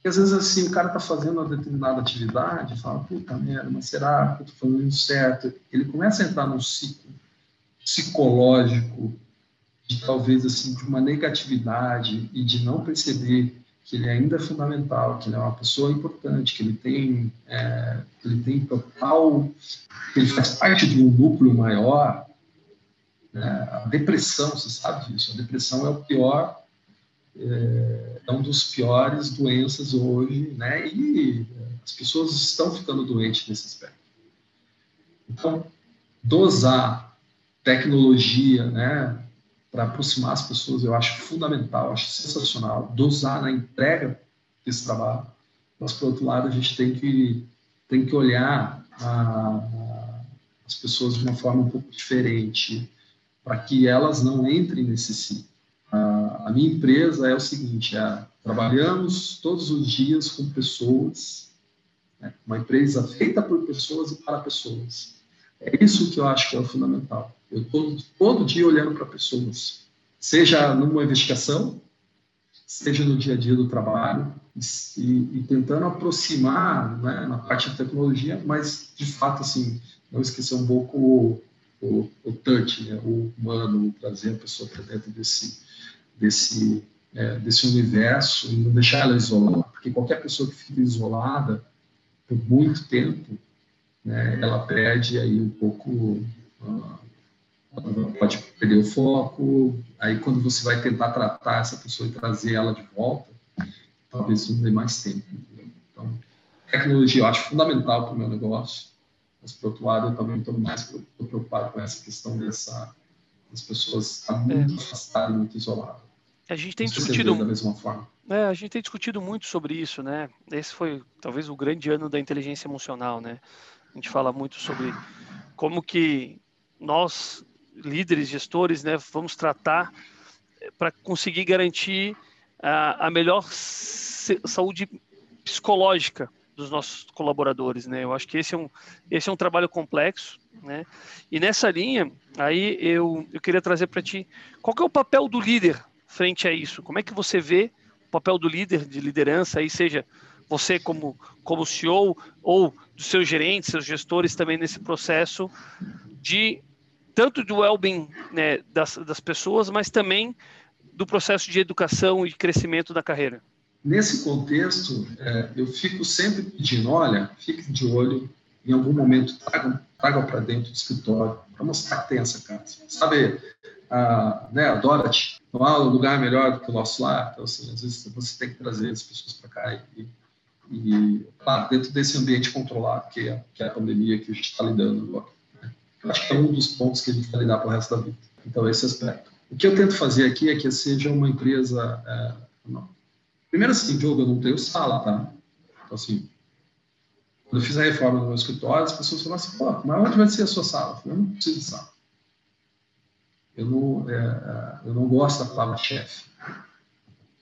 Porque às vezes assim, o cara está fazendo uma determinada atividade, fala, puta merda, mas será que eu estou fazendo certo? Ele começa a entrar num ciclo psicológico de talvez assim, de uma negatividade e de não perceber que ele ainda é fundamental, que ele é uma pessoa importante, que ele tem, é, que ele tem total, que ele faz parte de um núcleo maior. Né? A depressão, você sabe disso, a depressão é o pior é, é um dos piores doenças hoje, né? E as pessoas estão ficando doentes nesse aspecto. Então, dosar tecnologia, né, para aproximar as pessoas, eu acho fundamental, acho sensacional. Dosar na entrega desse trabalho. Mas, por outro lado, a gente tem que, tem que olhar a, a, as pessoas de uma forma um pouco diferente, para que elas não entrem nesse ciclo. A, minha empresa é o seguinte: é, trabalhamos todos os dias com pessoas, né, uma empresa feita por pessoas e para pessoas. É isso que eu acho que é o fundamental. Eu estou todo dia olhando para pessoas, seja numa investigação, seja no dia a dia do trabalho, e, e tentando aproximar né, na parte de tecnologia, mas de fato, assim, não esquecer um pouco o, o, o touch, né, o humano, trazer a pessoa para dentro desse, desse, é, desse universo e não deixar ela isolada, porque qualquer pessoa que fica isolada por muito tempo, né, ela perde aí um pouco uh, ela pode perder o foco, aí quando você vai tentar tratar essa pessoa e trazer ela de volta, talvez não dê mais tempo. Entendeu? Então, tecnologia eu acho fundamental para o meu negócio, mas, por outro lado, eu também estou mais preocupado com essa questão dessa, das pessoas estar muito é. afastadas, muito isoladas. A gente tem discutido da mesma forma. É, a gente tem discutido muito sobre isso, né? Esse foi talvez o grande ano da inteligência emocional, né? A gente fala muito sobre como que nós líderes, gestores, né, vamos tratar para conseguir garantir a, a melhor saúde psicológica dos nossos colaboradores, né? Eu acho que esse é um, esse é um trabalho complexo, né? E nessa linha, aí eu, eu queria trazer para ti, qual é o papel do líder frente a isso? Como é que você vê o papel do líder de liderança aí, seja você como, como CEO ou dos seus gerentes, seus gestores também nesse processo de tanto do well-being né, das, das pessoas, mas também do processo de educação e de crescimento da carreira? Nesse contexto, é, eu fico sempre pedindo, olha, fique de olho, em algum momento traga, traga para dentro do escritório, para mostrar que tem essa casa. Sabe, a, né, a Dorothy, não há lugar melhor do que o nosso lar, então, assim, às vezes você tem que trazer as pessoas para cá e, e claro, dentro desse ambiente controlado que é, que é a pandemia que a gente está lidando agora. Né? Acho que é um dos pontos que a gente vai lidar para o resto da vida. Então, esse aspecto. O que eu tento fazer aqui é que seja uma empresa. É, não. Primeiro, assim, Diogo, eu não tenho sala, tá? Então, assim, quando eu fiz a reforma no meu escritório, as pessoas falaram assim: pô, mas onde vai ser a sua sala? Eu falei: eu não preciso de sala. Eu não, é, é, eu não gosto da palavra chefe.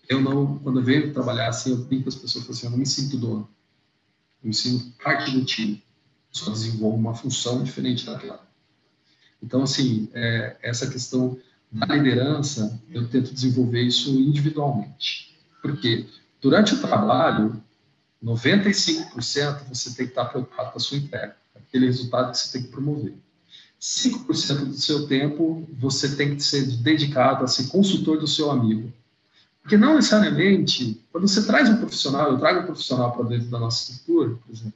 Eu não, quando eu venho trabalhar assim, eu brinco com as pessoas assim: eu não me sinto dono. Eu me sinto parte do time. Só desenvolvo uma função diferente daquela. Então, assim, é, essa questão na liderança, eu tento desenvolver isso individualmente. Porque durante o trabalho, 95% você tem que estar preocupado com a sua entrega, aquele resultado que você tem que promover. 5% do seu tempo você tem que ser dedicado a ser consultor do seu amigo. Porque não necessariamente, quando você traz um profissional, eu trago um profissional para dentro da nossa estrutura, por exemplo,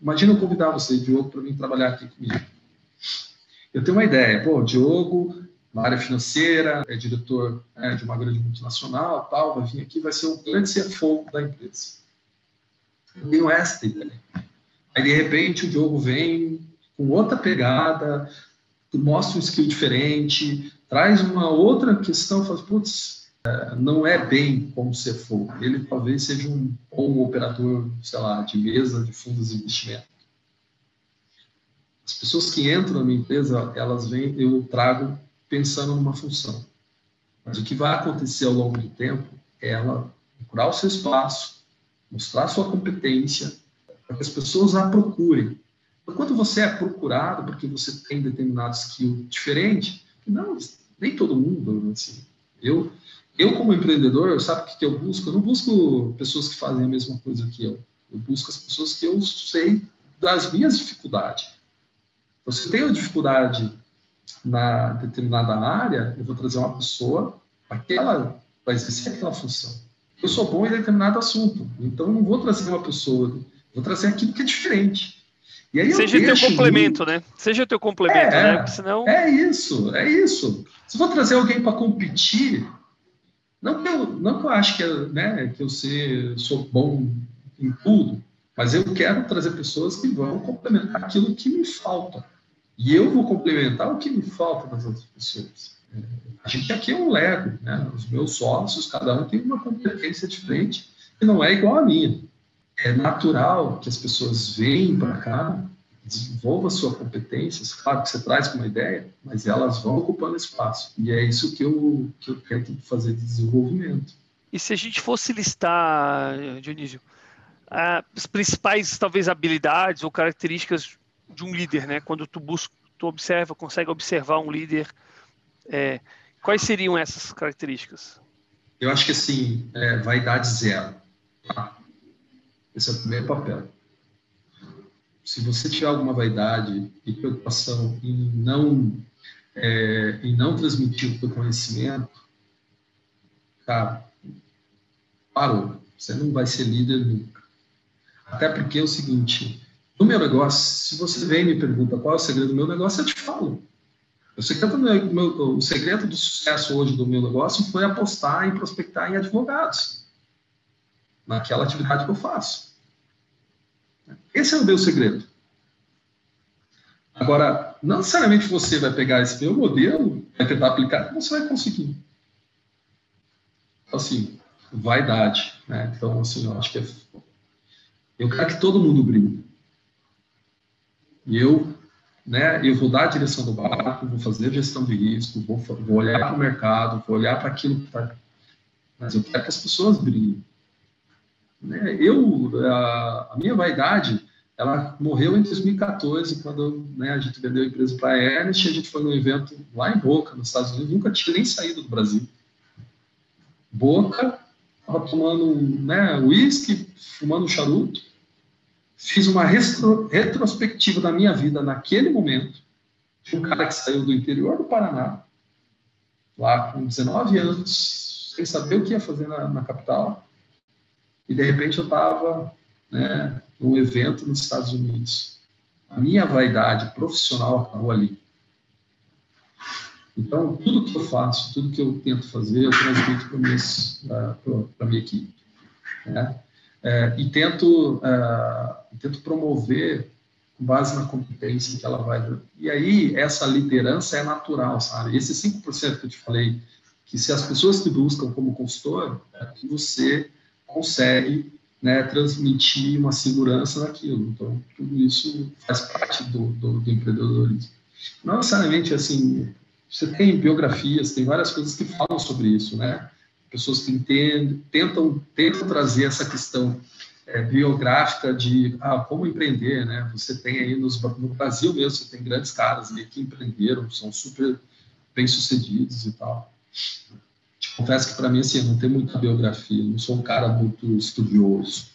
imagina eu convidar você, Diogo, para vir trabalhar aqui comigo. Eu tenho uma ideia, pô, Diogo na área financeira, é diretor é, de uma grande multinacional, tal, vai vir aqui, vai ser o grande CFO da empresa. Eu tenho essa ideia. Aí, de repente, o Diogo vem com outra pegada, mostra um skill diferente, traz uma outra questão, fala, putz, é, não é bem como CFO. Ele talvez seja um bom operador, sei lá, de mesa de fundos de investimento. As pessoas que entram na minha empresa, elas vêm, eu trago pensando numa função. Mas o que vai acontecer ao longo do tempo é ela procurar o seu espaço, mostrar sua competência, para que as pessoas a procurem. Quando você é procurado porque você tem determinado skill diferente, não, nem todo mundo, assim. Eu, eu como empreendedor, sabe o que eu busco? Eu não busco pessoas que fazem a mesma coisa que eu. Eu busco as pessoas que eu sei das minhas dificuldades. Você tem uma dificuldade na determinada área, eu vou trazer uma pessoa aquela vai exercer aquela função. Eu sou bom em determinado assunto, então eu não vou trazer uma pessoa, vou trazer aquilo que é diferente. Seja o teu complemento, né? Seja o teu complemento, é, né? Porque senão... É isso, é isso. Se eu vou trazer alguém para competir, não que eu, não que eu acho que, eu, né, que eu ser, sou bom em tudo, mas eu quero trazer pessoas que vão complementar aquilo que me falta. E eu vou complementar o que me falta das outras pessoas. A gente aqui é um Lego, né? Os meus sócios, cada um tem uma competência diferente que não é igual à minha. É natural que as pessoas venham para cá, desenvolvam a sua competência, claro que você traz uma ideia, mas elas vão ocupando espaço. E é isso que eu, que eu tento fazer de desenvolvimento. E se a gente fosse listar, Dionísio, as principais, talvez, habilidades ou características de um líder, né? Quando tu busca, tu observa, consegue observar um líder, é, quais seriam essas características? Eu acho que assim, é, vaidade zero. Tá? Esse é o primeiro papel. Se você tiver alguma vaidade e preocupação em não é, em não transmitir o seu conhecimento, cara, parou. Você não vai ser líder nunca. Até porque é o seguinte, no meu negócio, se você vem e me pergunta qual é o segredo do meu negócio, eu te falo. O segredo, meu, o segredo do sucesso hoje do meu negócio foi apostar em prospectar em advogados, naquela atividade que eu faço. Esse é o meu segredo. Agora, não necessariamente você vai pegar esse meu modelo, vai tentar aplicar, você vai conseguir. Então, assim, vaidade, né? Então, assim, eu acho que é... eu quero que todo mundo brilhe. E eu, né, eu vou dar a direção do barco, vou fazer gestão de risco, vou, vou olhar para o mercado, vou olhar para aquilo que está... Mas eu quero que as pessoas brilhem. Né? Eu, a, a minha vaidade ela morreu em 2014, quando né, a gente vendeu a empresa para a Ernest, a gente foi num evento lá em Boca, nos Estados Unidos, nunca tinha nem saído do Brasil. Boca, estava tomando né, whisky, fumando charuto, fiz uma retro, retrospectiva da minha vida naquele momento, de um cara que saiu do interior do Paraná, lá com 19 anos, sem saber o que ia fazer na, na capital, e de repente eu estava né, num evento nos Estados Unidos. A minha vaidade profissional acabou ali. Então, tudo que eu faço, tudo que eu tento fazer, eu transmito para a minha equipe. Né? É, e tento, é, tento promover com base na competência que ela vai. E aí, essa liderança é natural, sabe? Esse 5% que eu te falei, que se as pessoas te buscam como consultor, é você consegue né, transmitir uma segurança naquilo. Então, tudo isso faz parte do, do, do empreendedorismo. Não necessariamente assim, você tem biografias, tem várias coisas que falam sobre isso, né? Pessoas que entendem, tentam, tentam trazer essa questão é, biográfica de ah, como empreender, né? Você tem aí nos, no Brasil mesmo, você tem grandes caras ali que empreenderam, são super bem sucedidos e tal confesso que para mim, assim, não tenho muita biografia, não sou um cara muito estudioso.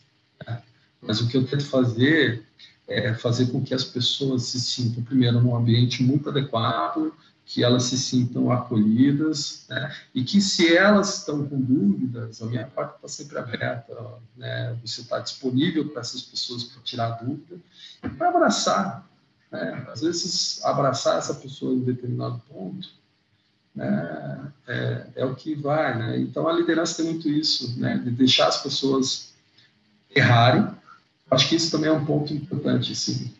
Né? Mas o que eu tento fazer é fazer com que as pessoas se sintam, primeiro, num ambiente muito adequado, que elas se sintam acolhidas, né? e que se elas estão com dúvidas, a minha porta está sempre aberta, né? você está disponível para essas pessoas para tirar dúvida e para abraçar. Né? Às vezes, abraçar essa pessoa em determinado ponto é, é, é, o que vai, né? Então a liderança tem muito isso, né? De deixar as pessoas errarem. Acho que isso também é um ponto importante, sim.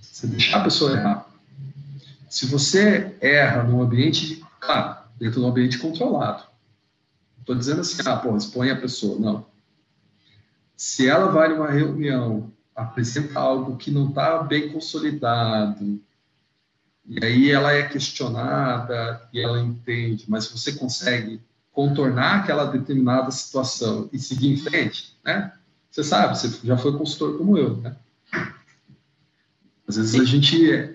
Você deixar a pessoa errar. Se você erra num ambiente, claro, dentro de um ambiente controlado. Estou dizendo assim, ah, pô, expõe a pessoa. Não. Se ela vai numa reunião, apresenta algo que não está bem consolidado, e aí ela é questionada e ela entende, mas você consegue contornar aquela determinada situação e seguir em frente, né? Você sabe, você já foi consultor como eu, né? Às vezes Sim. a gente,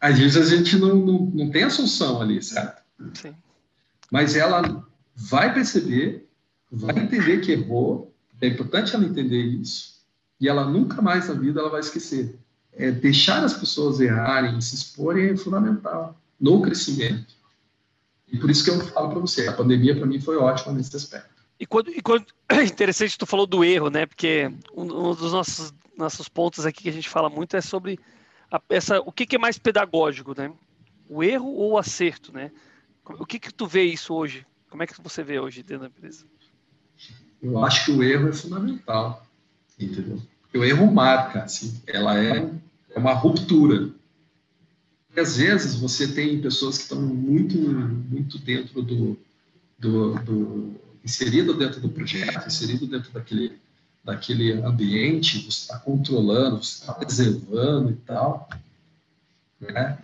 às vezes a gente não, não, não tem a solução ali, certo? Sim. Mas ela vai perceber, vai entender que errou, é importante ela entender isso, e ela nunca mais na vida ela vai esquecer é, deixar as pessoas errarem, se exporem é fundamental no crescimento. E por isso que eu falo para você, a pandemia para mim foi ótima nesse aspecto. E quando, e quando (clears throat) interessante tu falou do erro, né? Porque um, um, dos nossos nossos pontos aqui que a gente fala muito é sobre a, essa o que, que, é mais pedagógico, né? O erro ou o acerto, né? O que que tu vê isso hoje? Como é que você vê hoje dentro da empresa? Eu acho que o erro é fundamental, entendeu? o erro marca, assim, ela é é uma ruptura. E às vezes você tem pessoas que estão muito, muito dentro do, do, do inserido dentro do projeto, inserido dentro daquele, daquele ambiente, você está controlando, você está preservando e tal, né?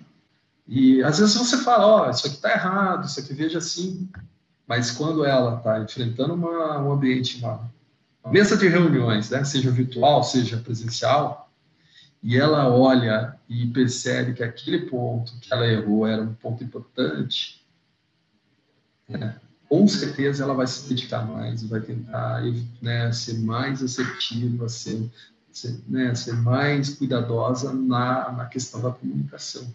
E às vezes você fala, ó, oh, isso aqui está errado, isso aqui veja assim, mas quando ela está enfrentando uma, um ambiente, uma, uma mesa de reuniões, né, seja virtual, seja presencial, e ela olha e percebe que aquele ponto que ela errou era um ponto importante, né? com certeza ela vai se dedicar mais, vai tentar né, ser mais assertiva, ser, ser, né, ser mais cuidadosa na, na questão da comunicação.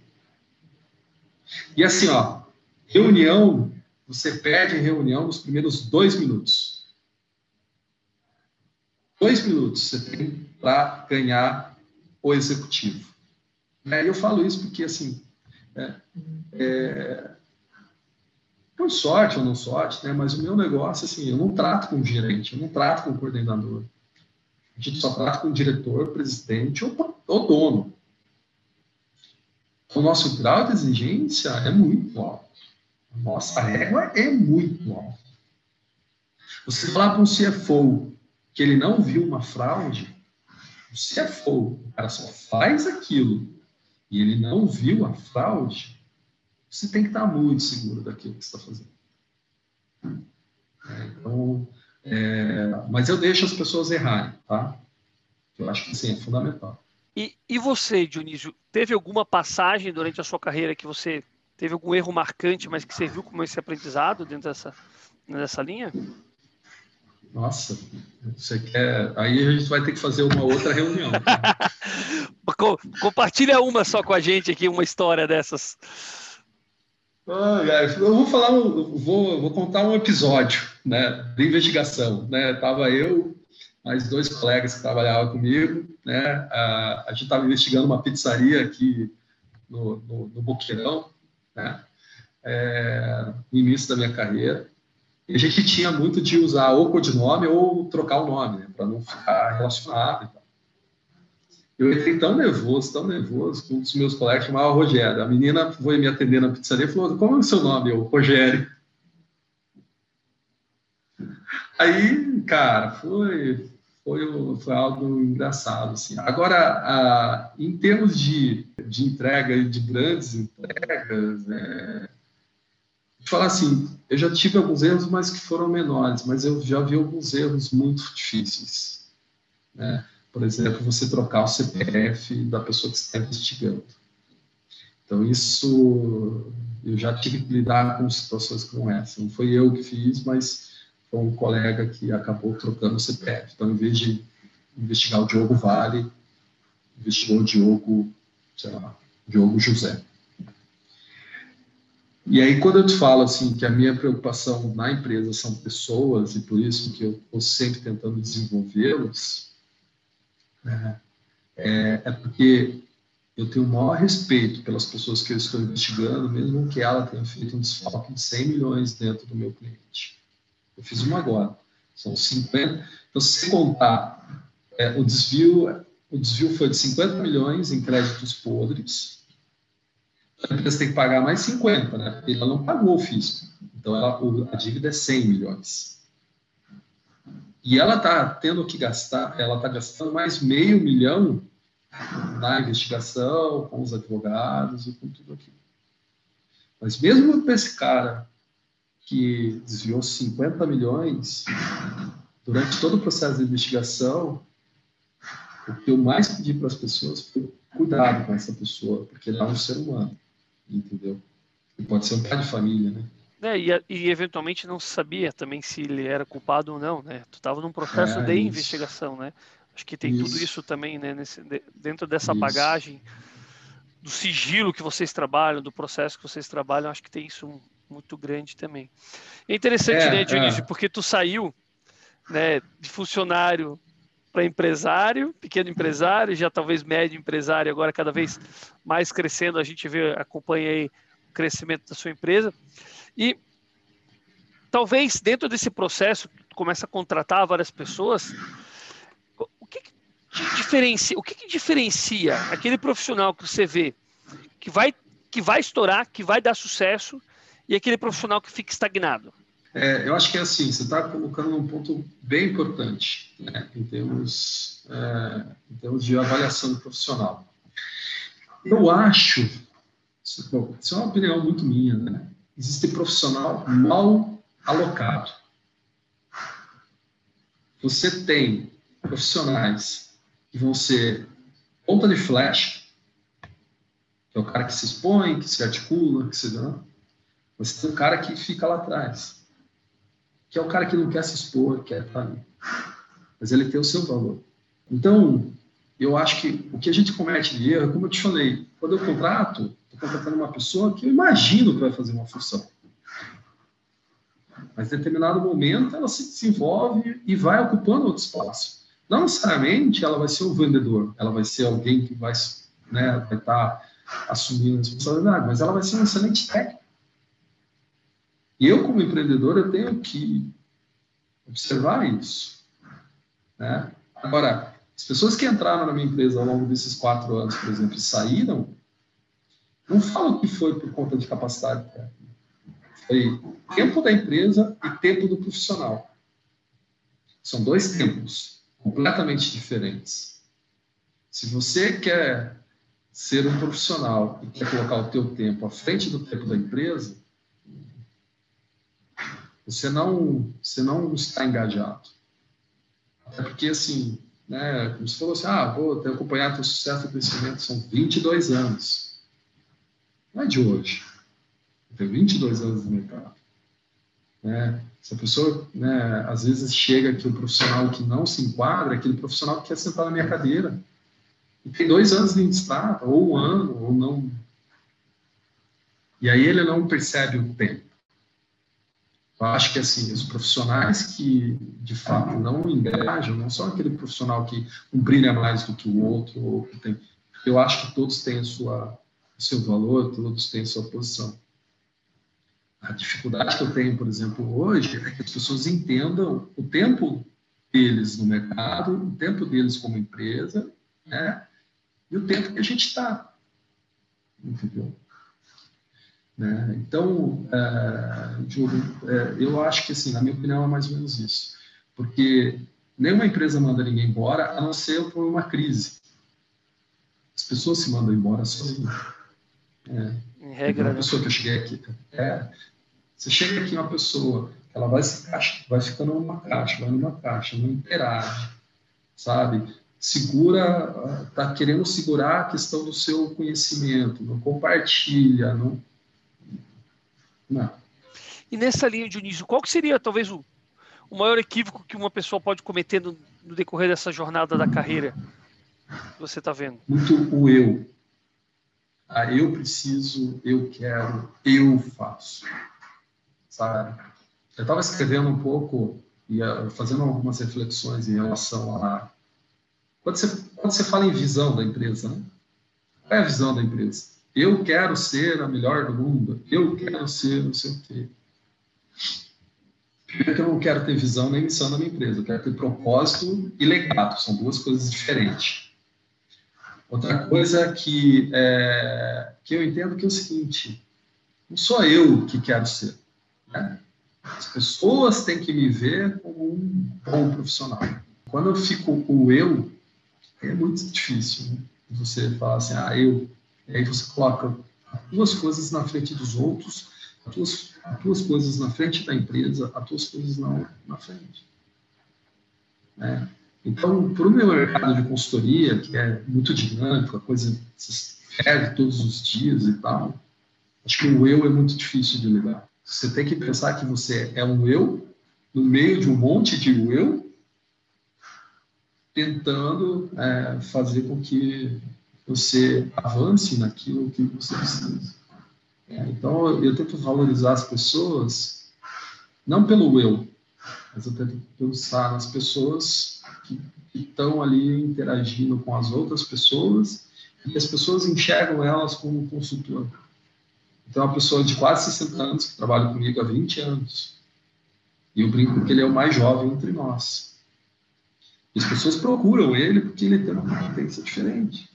E assim, ó, reunião, você perde reunião nos primeiros dois minutos. Dois minutos você tem para ganhar o executivo. Né? Eu falo isso porque, assim, É, é, por sorte ou não sorte, né? Mas o meu negócio, assim, eu não trato com gerente, eu não trato com coordenador. A gente só trata com diretor, presidente ou, ou dono. O nosso grau de exigência é muito alto. A nossa régua é muito alta. Você falar para um CFO que ele não viu uma fraude, o CFO, o cara só faz aquilo e ele não viu a fraude, você tem que estar muito seguro daquilo que você está fazendo. É, então, é, mas eu deixo as pessoas errarem, tá? Eu acho que sim, é fundamental. E, e você, Dionísio, teve alguma passagem durante a sua carreira que você teve algum erro marcante, mas que serviu como esse aprendizado dentro dessa, dessa linha? Nossa, você quer. Aí a gente vai ter que fazer uma outra reunião. (laughs) Compartilha uma só com a gente aqui, uma história dessas. Ah, eu vou falar, vou, vou contar um episódio, né, de investigação, né? Tava eu, mais dois colegas que trabalhavam comigo, né? A, a gente estava investigando uma pizzaria aqui no, no, no Boqueirão, né? É, no início da minha carreira. A gente tinha muito de usar ou codinome ou trocar o nome, né? Para não ficar relacionado. Eu entrei tão nervoso, tão nervoso, que um dos meus colegas chamava Rogério. A menina foi me atender na pizzaria e falou: Como é o seu nome? Eu, Rogério. Aí, cara, foi, foi, foi algo engraçado. Assim. Agora, a, em termos de, de entrega, de grandes entregas, é, falar assim, eu já tive alguns erros, mas que foram menores, mas eu já vi alguns erros muito difíceis. Né? Por exemplo, você trocar o CPF da pessoa que está investigando. Então, isso eu já tive que lidar com situações como essa. Não foi eu que fiz, mas foi um colega que acabou trocando o CPF. Então, em vez de investigar o Diogo Vale, investigou o Diogo, sei lá, Diogo José. E aí, quando eu te falo assim que a minha preocupação na empresa são pessoas e por isso que eu estou sempre tentando desenvolvê-los, né? É, é porque eu tenho o maior respeito pelas pessoas que eu estou investigando, mesmo que ela tenha feito um desfalque de 100 milhões dentro do meu cliente. Eu fiz uma agora. São 50. Então, se contar é, o desvio, o desvio foi de 50 milhões em créditos podres. A empresa tem que pagar mais 50, né? Ela não pagou o fisco. Então, ela, a dívida é 100 milhões. E ela está tendo que gastar, ela está gastando mais meio milhão na investigação, com os advogados e com tudo aquilo. Mas mesmo para esse cara que desviou 50 milhões, durante todo o processo de investigação, o que eu mais pedi para as pessoas foi cuidado com essa pessoa, porque ele é um ser humano, entendeu? E pode ser um pai de família, né? É, e, e, eventualmente não sabia também se ele era culpado ou não, né? Tu estava num processo é, de isso. investigação, né? Acho que tem isso. tudo isso também, né? Nesse, dentro dessa isso. bagagem do sigilo que vocês trabalham, do processo que vocês trabalham, acho que tem isso muito grande também. É interessante, é, né, Dionísio, é. porque tu saiu, né, de funcionário para empresário, pequeno empresário, já talvez médio empresário, agora cada vez mais crescendo, a gente vê, acompanha aí o crescimento da sua empresa. E talvez dentro desse processo, começa a contratar várias pessoas, o que, que diferencia, o que, que diferencia aquele profissional que você vê que vai que vai estourar, que vai dar sucesso e aquele profissional que fica estagnado? É, eu acho que é assim, você está colocando um ponto bem importante né, em, termos, é, em termos de avaliação do profissional. Eu acho, isso é uma opinião muito minha, né? existe profissional mal alocado. Você tem profissionais que vão ser ponta de flecha, que é o cara que se expõe, que se articula, que se. Você tem um cara que fica lá atrás, que é o cara que não quer se expor, quer estar ali. Mas ele tem o seu valor. Então, eu acho que o que a gente comete de erro, como eu te falei, quando eu contrato, estou contratando uma pessoa que eu imagino que vai fazer uma função. Mas em determinado momento ela se desenvolve e vai ocupando outro espaço. Não necessariamente ela vai ser o vendedor, ela vai ser alguém que vai né, estar assumir a responsabilidade, mas ela vai ser um excelente técnico. E eu, como empreendedor, eu tenho que observar isso. Né? Agora, as pessoas que entraram na minha empresa ao longo desses quatro anos, por exemplo, e saíram, não falam que foi por conta de capacidade técnica. Foi tempo da empresa e tempo do profissional. São dois tempos completamente diferentes. Se você quer ser um profissional e quer colocar o teu tempo à frente do tempo da empresa, você não, você não está engajado. Até porque, assim, né, como você falou assim, ah, vou ter acompanhado teu sucesso e crescimento, são 22 anos. Não é de hoje. Tenho 22 anos no mercado. Né? Se a pessoa, né, às vezes chega aqui um profissional que não se enquadra, aquele profissional que quer sentar na minha cadeira, e tem dois anos de estrada, ou um ano, ou não. E aí ele não percebe o tempo. Eu acho que assim, os profissionais que de fato não engajam, não são aquele profissional que um brilha mais do que o outro, ou que tem. Eu acho que todos têm a sua, o seu valor, todos têm a sua posição. A dificuldade que eu tenho, por exemplo, hoje é que as pessoas entendam o tempo deles no mercado, o tempo deles como empresa, né? E o tempo que a gente está. Entendeu? Né? Então, é, Júlio, é, eu acho que, assim, na minha opinião, é mais ou menos isso. Porque nenhuma empresa manda ninguém embora, a não ser por uma crise. As pessoas se mandam embora sozinhas. É, em regra, uma né? pessoa que eu cheguei aqui. É, você chega aqui uma pessoa, ela vai, se caixa, vai ficando numa caixa, vai numa caixa, não interage, sabe? Segura, está querendo segurar a questão do seu conhecimento, não compartilha, não. Não. E nessa linha, Dionísio, qual que seria talvez o, o maior equívoco que uma pessoa pode cometer no, no decorrer dessa jornada da carreira que você está vendo? Muito o eu. Ah, eu preciso, eu quero, eu faço sabe? Eu estava escrevendo um pouco e uh, fazendo algumas reflexões em relação a quando você quando você fala em visão da empresa, né? Qual é a visão da empresa? Eu quero ser a melhor do mundo. Eu quero ser não sei o quê. Eu não quero ter visão nem missão na minha empresa. Eu quero ter propósito e legado. São duas coisas diferentes. Outra coisa que, é, que eu entendo que é o seguinte: não sou eu que quero ser. Né? As pessoas têm que me ver como um bom profissional. Quando eu fico com o eu, é muito difícil né? você falar assim, ah, eu. Aí você coloca duas coisas na frente dos outros, as duas, as coisas na frente da empresa, as duas coisas não na frente. Né? Então, para o meu mercado de consultoria, que é muito dinâmico, a coisa se ferve todos os dias e tal, acho que o eu é muito difícil de lidar. Você tem que pensar que você é um eu no meio de um monte de eu tentando é, fazer com que você avance naquilo que você precisa. É, então, eu tento valorizar as pessoas não pelo eu, mas eu tento pensar nas pessoas que, estão ali interagindo com as outras pessoas e as pessoas enxergam elas como consultor. Então, uma pessoa de quase 60 anos que trabalha comigo há 20 anos. E eu brinco que ele é o mais jovem entre nós. As pessoas procuram ele porque ele tem uma competência diferente.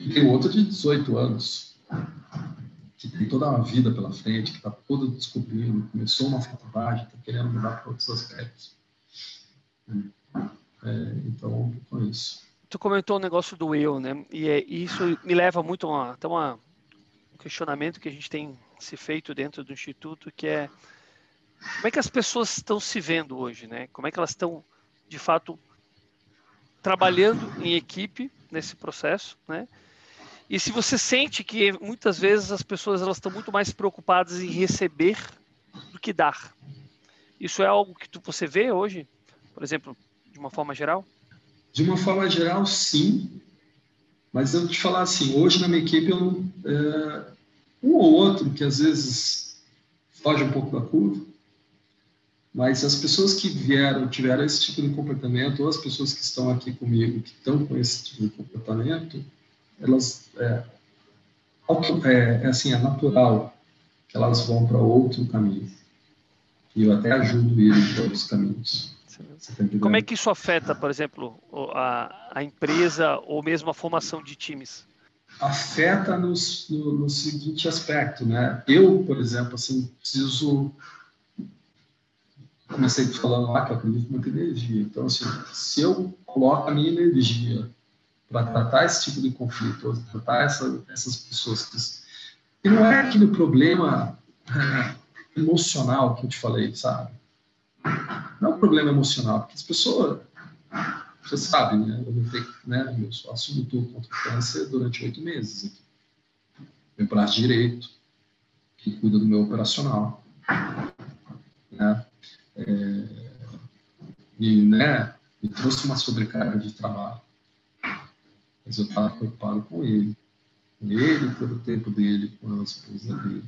E tem outro de 18 anos, que tem toda uma vida pela frente, que está todo descobrindo, começou uma faculdade, está querendo mudar para outros aspectos. É, então, com isso. Tu comentou o negócio do eu, né? E é, isso me leva muito a até uma, questionamento que a gente tem se feito dentro do Instituto, que é como é que as pessoas estão se vendo hoje, né? Como é que elas estão, de fato, trabalhando em equipe nesse processo, né? E se você sente que muitas vezes as pessoas elas estão muito mais preocupadas em receber do que dar. Isso é algo que tu, você vê hoje, por exemplo, de uma forma geral? De uma forma geral, sim. Mas eu te falar assim, hoje na minha equipe eu é, um ou outro que às vezes foge um pouco da curva, mas as pessoas que vieram, tiveram esse tipo de comportamento, ou as pessoas que estão aqui comigo, que estão com esse tipo de comportamento, elas é, é, é assim, é natural que elas vão para outro caminho. E eu até ajudo eles para outros caminhos. Tá Como é que isso afeta, por exemplo, a, a empresa ou mesmo a formação de times? Afeta no, no, no seguinte aspecto, né? Eu, por exemplo, assim, preciso comecei falando lá que eu acredito muito energia. Então, assim, se eu coloco a minha energia para tratar esse tipo de conflito, tratar essa, essas pessoas que, não é aquele problema é, emocional que eu te falei, sabe? Não é um problema emocional, porque as pessoas, você sabe, né? Eu, ter, né, eu só assumo tudo contra o câncer durante oito meses aqui. Meu braço direito, que cuida do meu operacional. Né? É, e, né, me trouxe uma sobrecarga de trabalho. Mas eu estava preocupado com ele. Com ele, pelo tempo dele, com a esposa dele.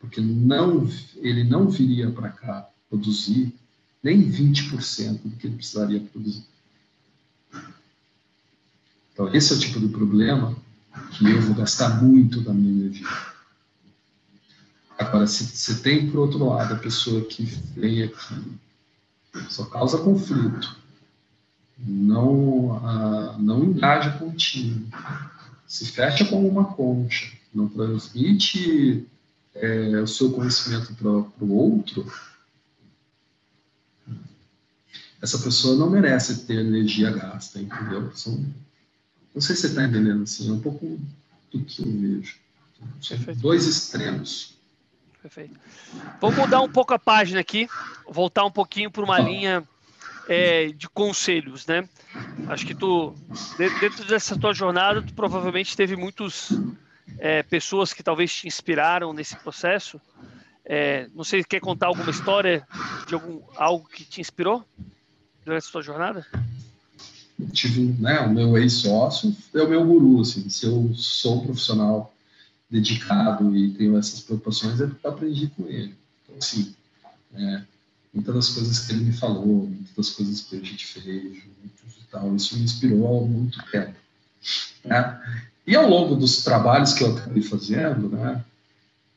Porque não, ele não viria para cá produzir nem 20% do que ele precisaria produzir. Então, esse é o tipo de problema que eu vou gastar muito da minha energia. Agora, se você tem, por outro lado, a pessoa que vem aqui, só causa conflito, não, ah, não engaja com o time, se fecha como uma concha, não transmite é, o seu conhecimento para o outro, essa pessoa não merece ter energia gasta, entendeu? São, não sei se você está entendendo assim, é um pouco do que eu vejo. São dois extremos. Perfeito. Vou mudar um pouco a página aqui, voltar um pouquinho para uma linha é, de conselhos, né? Acho que tu, dentro dessa tua jornada, tu provavelmente teve muitas é, pessoas que talvez te inspiraram nesse processo. É, não sei, quer contar alguma história de algum, algo que te inspirou durante a tua jornada? Tive, né, o meu ex-sócio é o meu guru, assim, se eu sou um profissional dedicado e tenho essas preocupações é eu aprendi com ele. Então, assim, é, muitas das coisas que ele me falou, muitas das coisas que a gente fez juntos e tal, isso me inspirou há muito tempo. Né? E ao longo dos trabalhos que eu acabei fazendo, né,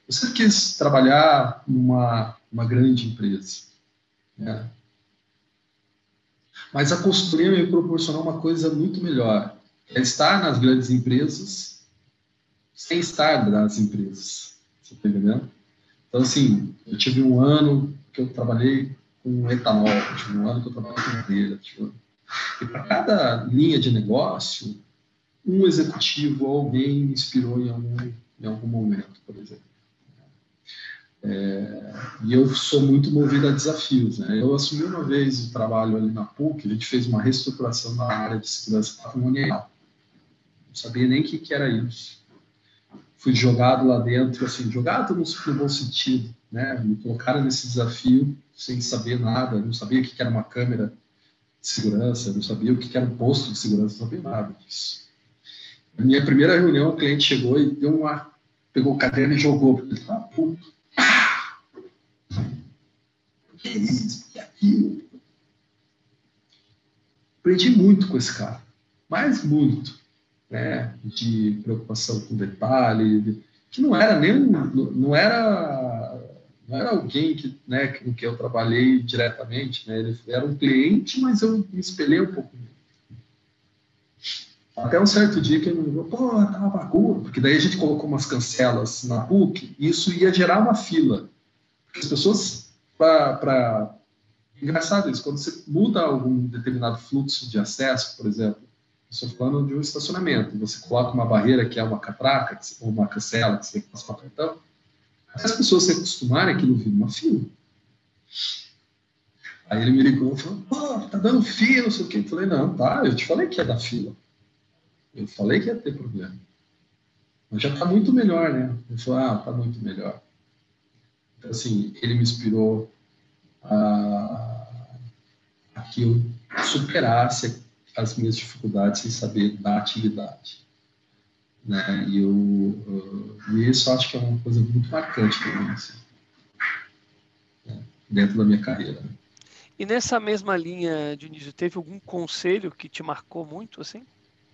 eu sempre quis trabalhar numa uma grande empresa. Né? Mas a consultoria me proporcionou uma coisa muito melhor, é estar nas grandes empresas sem estar das empresas. Você está entendendo? Então, assim, eu tive um ano que eu trabalhei com etanol, tive um ano que eu trabalhei com madeira. Tive... E para cada linha de negócio, um executivo ou alguém me inspirou em algum, em algum momento, por exemplo. É, e eu sou muito movido a desafios. Né? Eu assumi uma vez o trabalho ali na PUC, a gente fez uma reestruturação na área de segurança patrimonial. Não sabia nem o que, que era isso fui jogado lá dentro, assim, jogado no, no bom sentido, né? Me colocaram nesse desafio sem saber nada, não sabia o que era uma câmera de segurança, não sabia o que era um posto de segurança, não sabia nada disso. Na minha primeira reunião, o cliente chegou e deu uma, pegou o caderno e jogou, porque ele estava puto. que é isso? Que é aquilo? Aprendi muito com esse cara, mas muito né, de preocupação com detalhe, que não era nem não era não era alguém que, né, com que eu trabalhei diretamente, né, ele era um cliente, mas eu me espelhei um pouco. Até um certo dia que ele me falou, pô, tava bagulho, porque daí a gente colocou umas cancelas na PUC, e isso ia gerar uma fila. As pessoas, para. Engraçado isso, quando você muda algum determinado fluxo de acesso, por exemplo, Estou falando de um estacionamento. Você coloca uma barreira que é uma catraca, ou uma cancela, que você passa para cartão. As pessoas se acostumarem, aquilo vira uma fila. Aí ele me ligou e falou: pô, tá dando fila, não sei o quê. Eu falei: não, tá, eu te falei que ia dar fila. Eu falei que ia ter problema. Mas já está muito melhor, né? Ele falou: ah, está muito melhor. Então, assim, ele me inspirou a, a que eu superasse as minhas dificuldades sem saber da atividade. Né? E eu, uh, isso acho que é uma coisa muito marcante para mim, assim, né? dentro da minha carreira. Né? E nessa mesma linha, Dionísio, teve algum conselho que te marcou muito, assim?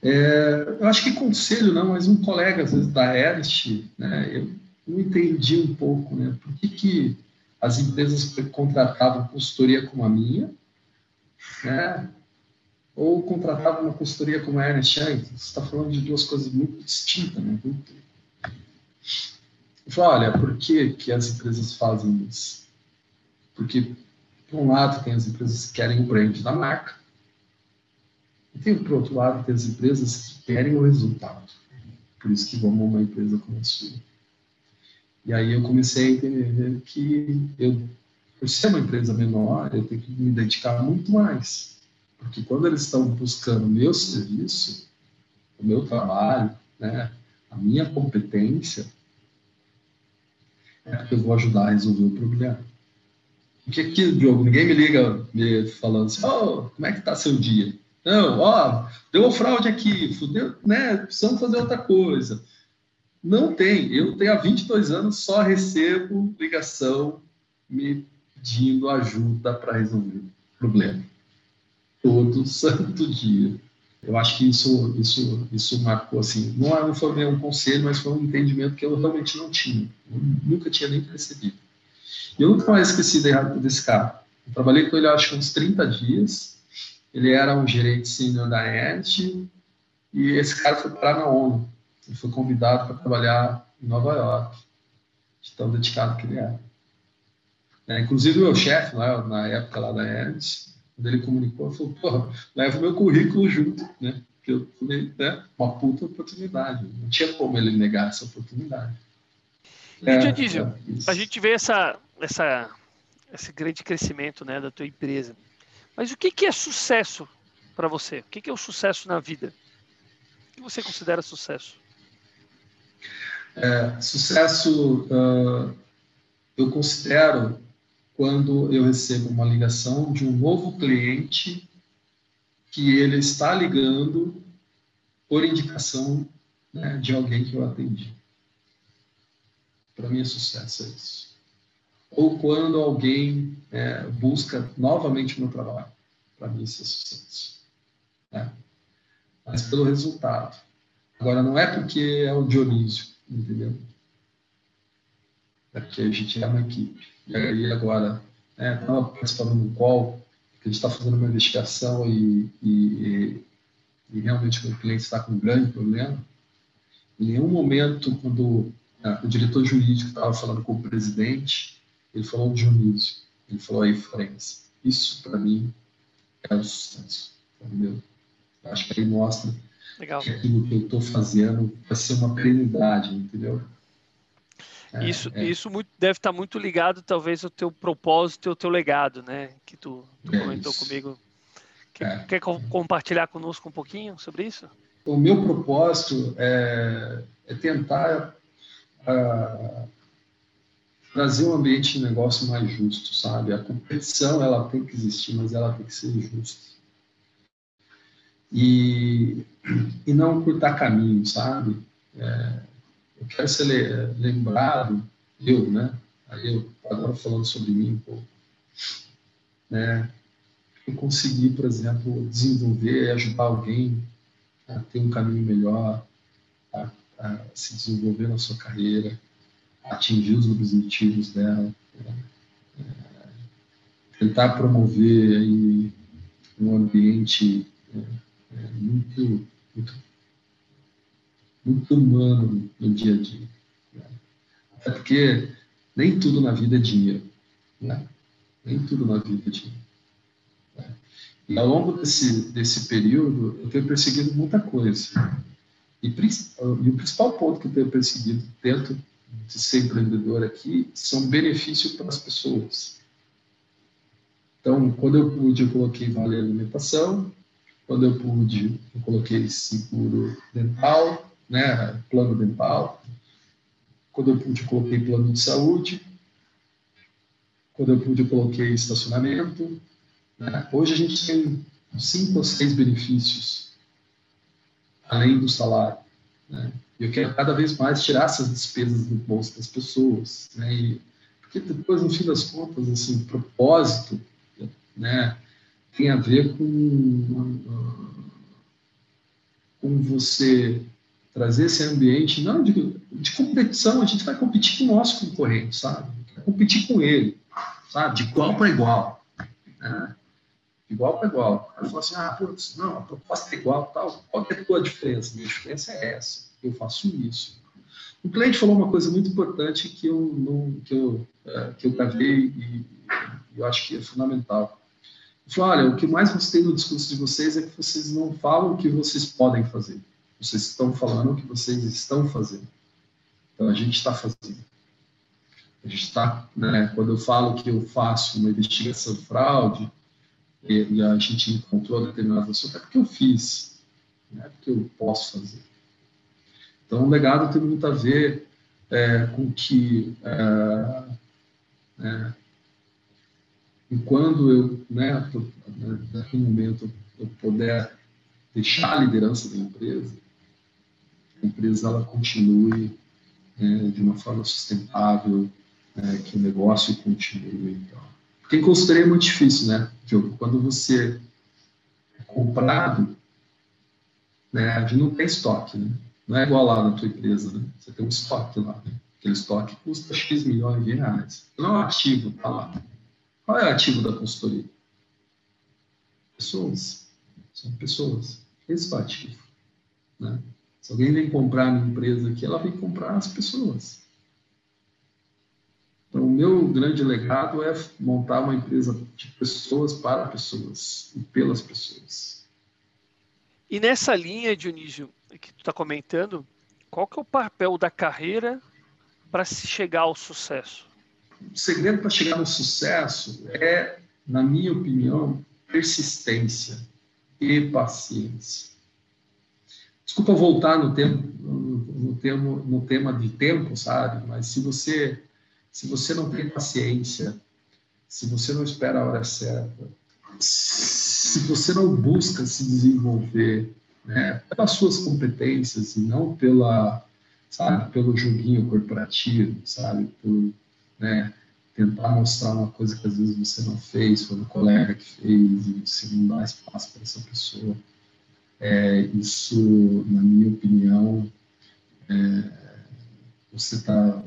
É, eu acho que conselho não, mas um colega às vezes da Ernst, né, eu não entendi um pouco, né, por que, que as empresas contratavam consultoria como a minha, né, ou contratavam uma consultoria como a Ernst Young. Você está falando de duas coisas muito distintas, né? Muito... Eu falo, olha, por que, que as empresas fazem isso? Porque, por um lado, tem as empresas que querem o brand da marca, e tem, por outro lado, tem as empresas que querem o resultado. Por isso que vão uma empresa como a sua. E aí eu comecei a entender que eu, por ser uma empresa menor, eu tenho que me dedicar muito mais. Porque quando eles estão buscando o meu serviço, o meu trabalho, né, a minha competência, é porque eu vou ajudar a resolver o problema. Porque aqui, Diogo, ninguém me liga me falando assim, oh, como é que está seu dia? Não, ó, deu uma fraude aqui, fudeu, né? Precisamos fazer outra coisa. Não tem. Eu tenho há 22 anos, só recebo ligação me pedindo ajuda para resolver o problema. Todo (laughs) santo dia. Eu acho que isso, isso, isso marcou assim. Não, não foi um conselho, mas foi um entendimento que eu realmente não tinha. Eu nunca tinha nem percebido. E eu nunca mais esqueci desse cara. Eu trabalhei com ele, acho uns 30 dias ele era um gerente sênior da Ernst e esse cara foi parar na ONU. Ele foi convidado para trabalhar em Nova York, de tão dedicado que ele era. É, inclusive, o meu chefe, lá, na época lá da Ernst, quando ele comunicou, falou: porra, leva o meu currículo junto, né? Porque eu falei, né? Uma puta oportunidade. Não tinha como ele negar essa oportunidade. É, Dionísio, é, a gente vê essa, essa, esse grande crescimento né, da tua empresa. Mas o que, que é sucesso para você? O que, que é o sucesso na vida? O que você considera sucesso? É, sucesso uh, eu considero quando eu recebo uma ligação de um novo cliente que ele está ligando por indicação né, de alguém que eu atendi. Para mim é sucesso é isso ou quando alguém é, busca novamente o meu trabalho. Para mim, isso é sucesso. Né? Mas pelo resultado. Agora, não é porque é o Dionísio, entendeu? É porque a gente é uma equipe. E aí, agora, né, estava participando de um call, que a gente está fazendo uma investigação e, e, e realmente o cliente está com um grande problema. Em nenhum momento, quando né, o diretor jurídico estava falando com o presidente, ele falou de Dionísio, ele falou aí Friends. Isso, para mim, é o sucesso. Entendeu? Acho que aí mostra Legal. que aquilo que eu estou fazendo vai ser uma perenidade, entendeu? É, isso, é. isso muito, deve estar tá muito ligado, talvez, ao teu propósito e ao teu legado, né? Que tu, tu é comentou isso. comigo. Quer, é. quer, compartilhar conosco um pouquinho sobre isso? O meu propósito é, é tentar uh, trazer um ambiente de negócio mais justo, sabe? A competição ela tem que existir, mas ela tem que ser justa. E, e não cortar caminho, sabe? É, eu quero ser lembrado, eu, né? Aí eu agora falando sobre mim um pouco, né? Eu consegui, por exemplo, desenvolver e ajudar alguém a ter um caminho melhor, a, a se desenvolver na sua carreira, atingir os objetivos dela, é, tentar promover aí um ambiente é, é, muito, muito, muito humano no dia a dia. Né? Até porque nem tudo na vida é dinheiro. Né? Nem tudo na vida é dinheiro. Né? E ao longo desse, desse período, eu tenho perseguido muita coisa. E, e o principal ponto que eu tenho perseguido dentro de ser empreendedor aqui são benefícios para as pessoas. Então, quando eu pude, eu coloquei vale alimentação. Quando eu pude, eu coloquei seguro dental, né, plano dental. Quando eu pude, eu coloquei plano de saúde. Quando eu pude, eu coloquei estacionamento. Né? Hoje a gente tem cinco ou seis benefícios, além do salário. Né? eu quero cada vez mais tirar essas despesas do bolso das pessoas, né? E, porque depois, no fim das contas, assim, o propósito, né, tem a ver com, como você trazer esse ambiente, não de, de competição, a gente vai competir com o nosso concorrente, sabe? Vai competir com ele, sabe? De igual para igual. Né? De igual para igual. Aí fala assim, ah, putz, não, a proposta é igual, tal. qual é a tua diferença? Minha diferença é essa, eu faço isso. O cliente falou uma coisa muito importante que eu, não, que eu, é, que eu gravei e eu acho que é fundamental. Ele falou, olha, o que mais gostei no discurso de vocês é que vocês não falam o que vocês podem fazer. Vocês estão falando o que vocês estão fazendo. Então, a gente está fazendo. A gente está, né, quando eu falo que eu faço uma investigação de fraude e, e a gente encontrou determinado assunto, é porque eu fiz, não é porque eu posso fazer. Então, o legado tem muito a ver é, com que, é, né, e quando eu, né, naquele momento, eu puder deixar a liderança da empresa, a empresa ela continue né, de uma forma sustentável, né, que o negócio continue. Então. Porque consultoria é muito difícil, né, Diogo? Quando você é comprado, né, a gente não tem estoque, né? Não é igual lá na tua empresa, né? Você tem um estoque lá, né? Aquele estoque custa X milhões de reais. Não é um ativo, tá lá. Qual é o ativo da consultoria? Pessoas. São pessoas. Esse é o ativo. Né? Se alguém vem comprar a minha empresa aqui, ela vem comprar as pessoas. Então, o meu grande legado é montar uma empresa de pessoas para pessoas e pelas pessoas. E nessa linha, Dionísio, que tu está comentando, qual que é o papel da carreira para se chegar ao sucesso? O segredo para chegar no sucesso é, na minha opinião, persistência e paciência. Desculpa voltar no, tempo, no, no, tema, de tempo, sabe? Mas se você, se você não tem paciência, se você não espera a hora certa, se você não busca se desenvolver né, pelas suas competências e não pela, sabe, pelo joguinho corporativo, sabe, por né, tentar mostrar uma coisa que às vezes você não fez, foi um colega que fez e você não dá espaço para essa pessoa. É, isso, na minha opinião, é, você tá,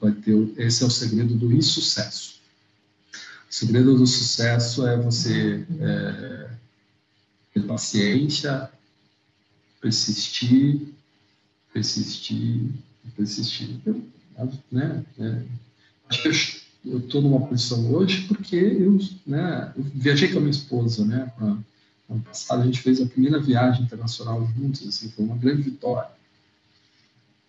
vai ter. Esse é o segredo do insucesso. O segredo do sucesso é você é, ter paciência, persistir, persistir, persistir. Né? É, acho que eu estou numa posição hoje porque eu, né, eu viajei com a minha esposa, né? Pra, ano passado a gente fez a primeira viagem internacional juntos, assim, foi uma grande vitória.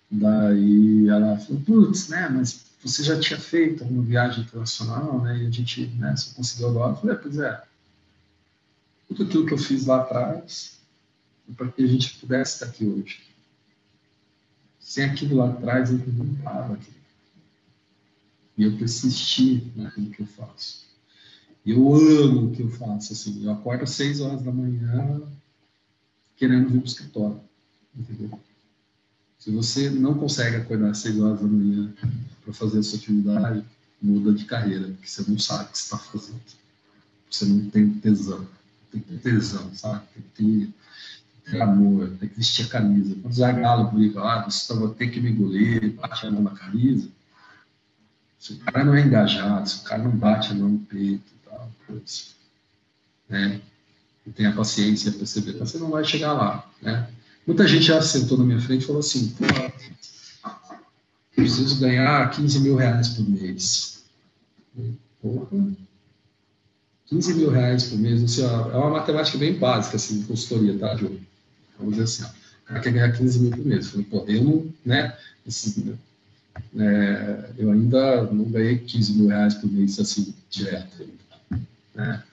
Daí ela falou, putz, né, mas você já tinha feito uma viagem internacional, né, e a gente, né, só conseguiu agora. Eu falei, é, pois é, tudo aquilo que eu fiz lá atrás, para que a gente pudesse estar aqui hoje. Sem aquilo lá atrás, eu não estava aqui. E eu persisti naquilo que eu faço. Eu amo o que eu faço, assim. Eu acordo às seis horas da manhã querendo vir para o escritório, entendeu? Se você não consegue acordar às seis horas da manhã para fazer a sua atividade, muda de carreira, porque você não sabe o que você está fazendo. Você não tem tesão. Tem que ter tesão, sabe? Tem que ter, ter amor, tem que vestir a camisa. Quando o Galo brinca lá, você vai ter que me engolir, bate a mão na camisa. Se o cara não é engajado, se o cara não bate a mão no peito, coisa. Né? E tenha paciência para perceber, você não vai chegar lá. Né? Muita gente já sentou na minha frente e falou assim, pô, preciso ganhar 15 mil reais por mês. Porra, 15 mil reais por mês, assim, é uma matemática bem básica, assim, de consultoria, tá, Diogo? Vamos dizer assim, ó, o cara quer ganhar 15 mil por mês. Eu falei, pô, eu não, né, é, eu ainda não ganhei 15 mil reais por mês, assim, direto né?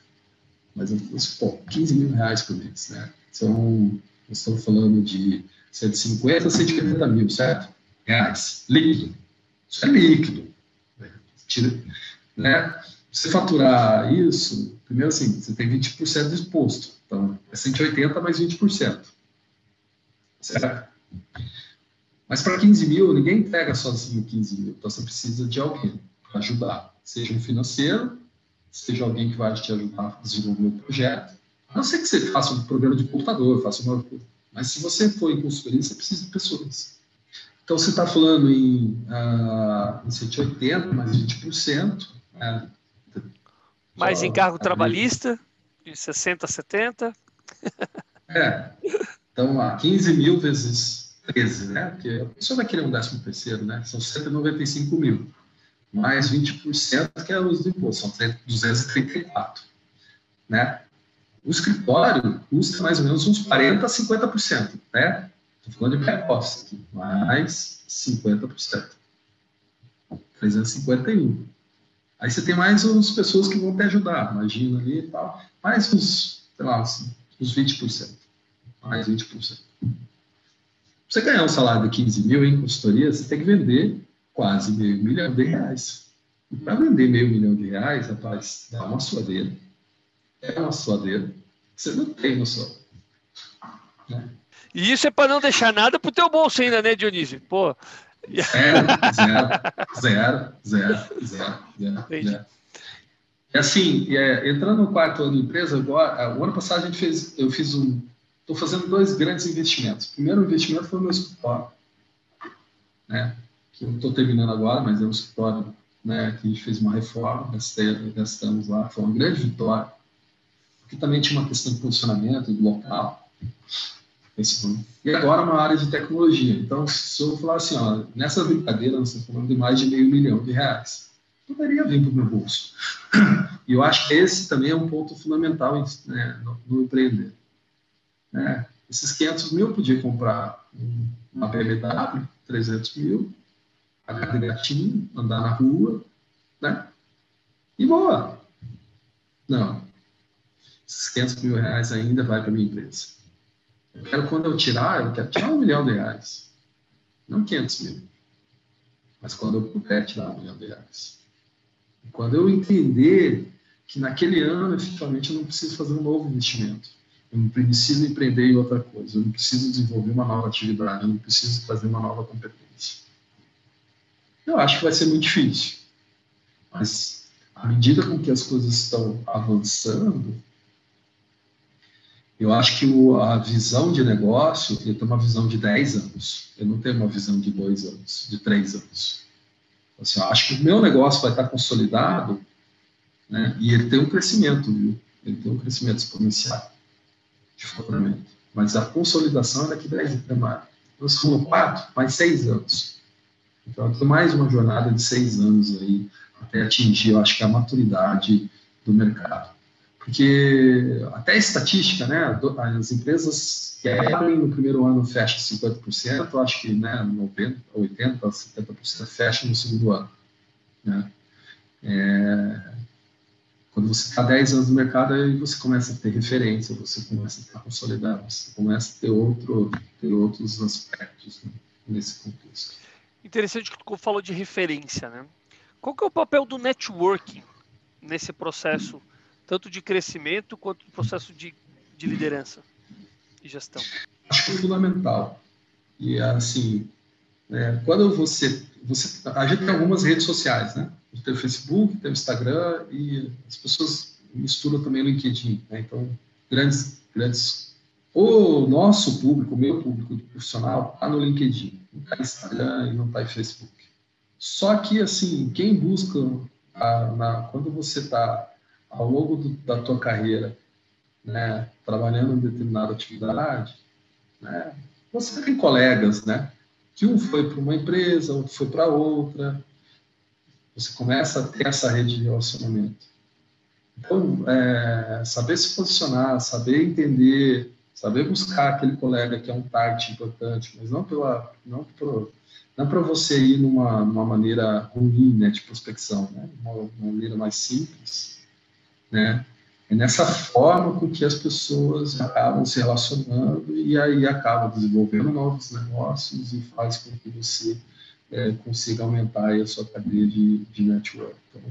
Mas, pô, 15 mil reais por mês, né? São, nós estamos falando de 150 a 150 mil, certo? Reais, líquido. Isso é líquido. Né? Tira, né? Você faturar isso, primeiro assim, você tem 20% do exposto. Então, é 180 mais 20%. Certo? Mas para 15 mil, ninguém entrega sozinho 15 mil. Então, você precisa de alguém para ajudar. Seja um financeiro, seja alguém que vai te ajudar a desenvolver o projeto. A não ser que você faça um programa de computador, faça uma, Mas se você for em consultoria, você precisa de pessoas. Então, você está falando em, uh, em 180, mais 20%. Né? Mais encargo trabalhista, de 60 a 70. É. Então, lá, 15 mil vezes 13, né? Porque a pessoa vai querer um décimo terceiro, né? São 195 mil. Mais 20% que é o uso do imposto, são 234. Né? O escritório custa mais ou menos uns 40% a 50%, né? Estou falando de back-office aqui, mais 50%. 351. Aí você tem mais umas pessoas que vão te ajudar, imagina ali e tal, mais uns, sei lá, uns, uns 20%. Mais 20%. Você ganhar um salário de 15 mil em consultoria, você tem que vender quase meio milhão de reais. E para vender meio milhão de reais, rapaz, dá uma suadeira. É uma suadeira. Você não tem noção. Né? E isso é para não deixar nada para o teu bolso ainda, né, Dionísio? Pô. Zero, (laughs) zero, zero, zero, zero, zero. É assim, é, entrando no quarto ano de empresa, agora, o ano passado a gente fez, eu fiz um, estou fazendo dois grandes investimentos. O primeiro investimento foi o meu escritório, né? Que eu estou terminando agora, mas é um escritório, né? Que fez uma reforma, gastamos lá, foi uma grande vitória. Porque também tinha uma questão de posicionamento do local. E agora uma área de tecnologia. Então, se eu falar assim, ó, nessa brincadeira, nós estamos falando de mais de meio milhão de reais, poderia vir para o meu bolso. E eu acho que esse também é um ponto fundamental né, no, no, empreender. Né? Esses 500 mil podia comprar uma BMW, 300 mil, pagar de gatinho, andar na rua, né? E boa. Não. Esses 500 mil reais ainda vai para minha empresa. Eu quero, quando eu tirar, eu quero tirar um milhão de reais. Não 500 mil. Mas quando eu puder tirar um milhão de reais. Quando eu entender que naquele ano, efetivamente, eu não preciso fazer um novo investimento. Eu não preciso empreender em outra coisa. Eu não preciso desenvolver uma nova atividade. Eu não preciso fazer uma nova competência. Eu acho que vai ser muito difícil. Mas, à medida com que as coisas estão avançando, eu acho que o, a visão de negócio, ele tem uma visão de 10 anos. Eu não tenho uma visão de 2 anos, de 3 anos. Assim, eu acho que o meu negócio vai estar consolidado né, e ele tem um crescimento, viu? Ele tem um crescimento exponencial de faturamento. Mas a consolidação é daqui 10 anos. Então, nós falamos 4, mais 6 anos. Então, eu tenho mais uma jornada de 6 anos aí até atingir, eu acho que a maturidade do mercado. Porque até estatística, né, as empresas que abrem no primeiro ano fecham 50%, eu acho que né, 90%, 80%, 70% fecham no segundo ano. Né? É, quando você está 10 anos no mercado, aí você começa a ter referência, você começa a estar consolidado, você começa a ter, outro, ter outros aspectos né, nesse contexto. Interessante que tu falou de referência, né? Qual que é o papel do networking nesse processo tanto de crescimento quanto do processo de, de liderança e gestão? Acho que é fundamental. E assim, é, quando você, você. A gente tem algumas redes sociais, né? A gente tem o Facebook, tem o Instagram e as pessoas misturam também o LinkedIn. Né? Então, grandes, grandes. O nosso público, o meu público profissional, está no LinkedIn, não está no Instagram e não está em Facebook. Só que, assim, quem busca, a, na, quando você está ao longo do, da tua carreira, né, trabalhando em determinada atividade, né, você tem colegas, né, que um foi para uma empresa, outro foi para outra, você começa a ter essa rede de relacionamento. Então, é, saber se posicionar, saber entender, saber buscar aquele colega que é um target importante, mas não pela, não por, não para você ir numa, numa maneira ruim, né, de prospecção, né, uma, uma maneira mais simples, né? É nessa forma com que as pessoas acabam se relacionando e aí acabam desenvolvendo novos negócios e faz com que você é, consiga aumentar a sua cadeia de, de network. Então,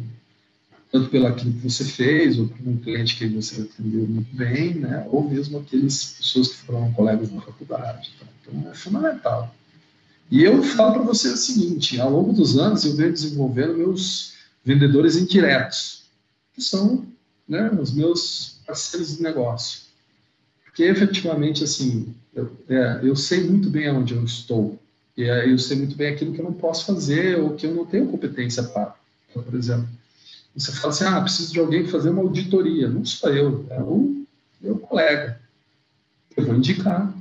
tanto pelo aquilo que você fez, ou por um cliente que você atendeu muito bem, né? ou mesmo aqueles pessoas que foram colegas da faculdade. Tá? Então, é fundamental. E eu falo para você o seguinte, ao longo dos anos eu venho desenvolvendo meus vendedores indiretos, que são né, os meus parceiros de negócio. Porque efetivamente, assim, eu, é, eu sei muito bem aonde eu estou. E eu sei muito bem aquilo que eu não posso fazer ou que eu não tenho competência para. Então, por exemplo, você fala assim, ah, preciso de alguém fazer uma auditoria. Não sou eu, é o meu colega. Eu vou indicar.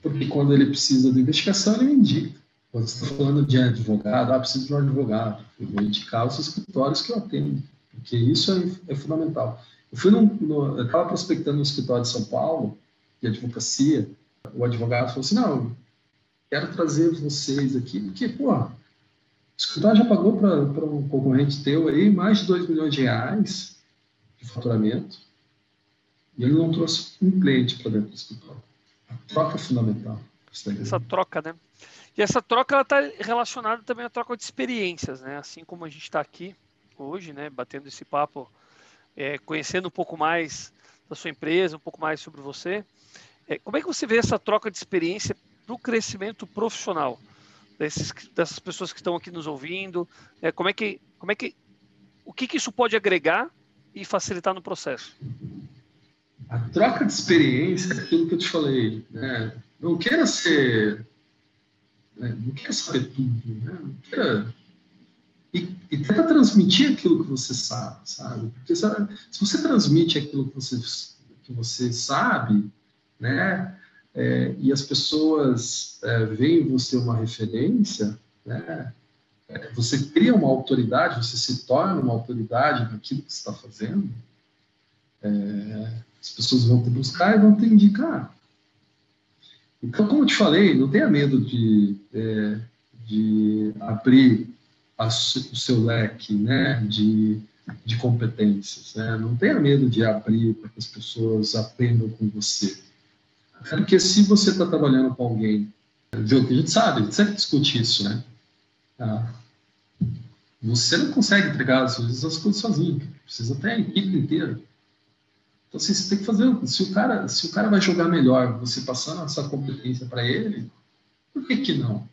Porque quando ele precisa de investigação, ele me indica. Quando você está falando de advogado, ah, preciso de um advogado. Eu vou indicar os escritórios que eu atendo. Porque isso é, é fundamental. Eu fui num, no, eu estava prospectando no escritório de São Paulo, de advocacia, o advogado falou assim, não, quero trazer vocês aqui, porque, pô, o escritório já pagou para um concorrente teu aí mais de 2 milhões de reais de faturamento, e ele não trouxe um cliente para dentro do escritório. A troca é fundamental. Essa troca, né? E essa troca está relacionada também à troca de experiências, né? Assim como a gente está aqui hoje, né, batendo esse papo é, conhecendo um pouco mais da sua empresa, um pouco mais sobre você. É, como é que você vê essa troca de experiência para o crescimento profissional desses, dessas pessoas que estão aqui nos ouvindo? É, como é que, como é que, o que, que isso pode agregar e facilitar no processo? A troca de experiência é aquilo que eu te falei. Né? Não queira ser, né? não queira saber tudo, né? não queira e, e tenta transmitir aquilo que você sabe, sabe? Porque sabe, se você transmite aquilo que você, que você sabe, né? É, e as pessoas é, veem você uma referência, né? É, você cria uma autoridade, você se torna uma autoridade naquilo que está fazendo, é, as pessoas vão te buscar e vão te indicar. Então, como eu te falei, não tenha medo de, é, de abrir a, o seu leque né, de, de competências. Né? Não tenha medo de abrir para que as pessoas aprendam com você. Porque se você está trabalhando com alguém, viu, que a gente sabe, a gente sempre discute isso, né? Ah, você não consegue entregar às vezes as coisas sozinho, precisa ter a equipe inteira. Então assim, você tem que fazer, se o cara, se o cara vai jogar melhor, você passando essa competência para ele, por que que não?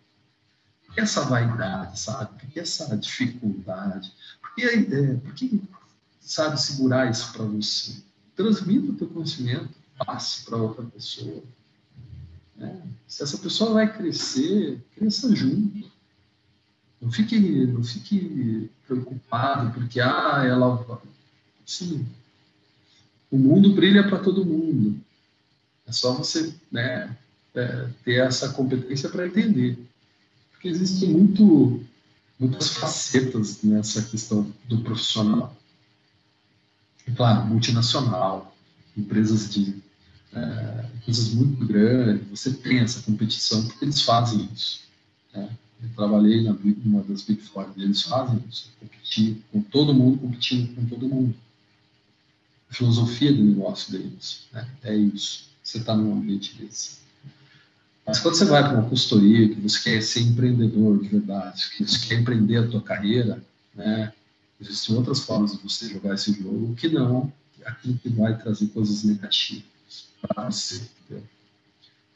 Essa vaidade, sabe? Por que essa dificuldade? Por que, é, por que sabe, segurar isso para você? Transmita o teu conhecimento, passe para outra pessoa. Né? Se essa pessoa vai crescer, cresça junto. Não fique, não fique preocupado porque ah, ela. Sim, o mundo brilha para todo mundo. É só você né, é, ter essa competência para entender porque existe muito, muitas facetas nessa questão do profissional. Claro, multinacional, empresas de é, empresas muito grandes, você tem essa competição porque eles fazem isso. Né? Eu trabalhei na uma das Big Four, eles fazem isso, competir com todo mundo, competindo com todo mundo. A filosofia do negócio deles né? é isso. Você está num ambiente desse. Mas quando você vai para uma consultoria, que você quer ser empreendedor de verdade, que você quer empreender a tua carreira, né? Existem outras formas de você jogar esse jogo que não aquilo que vai trazer coisas negativas para você. Entendeu?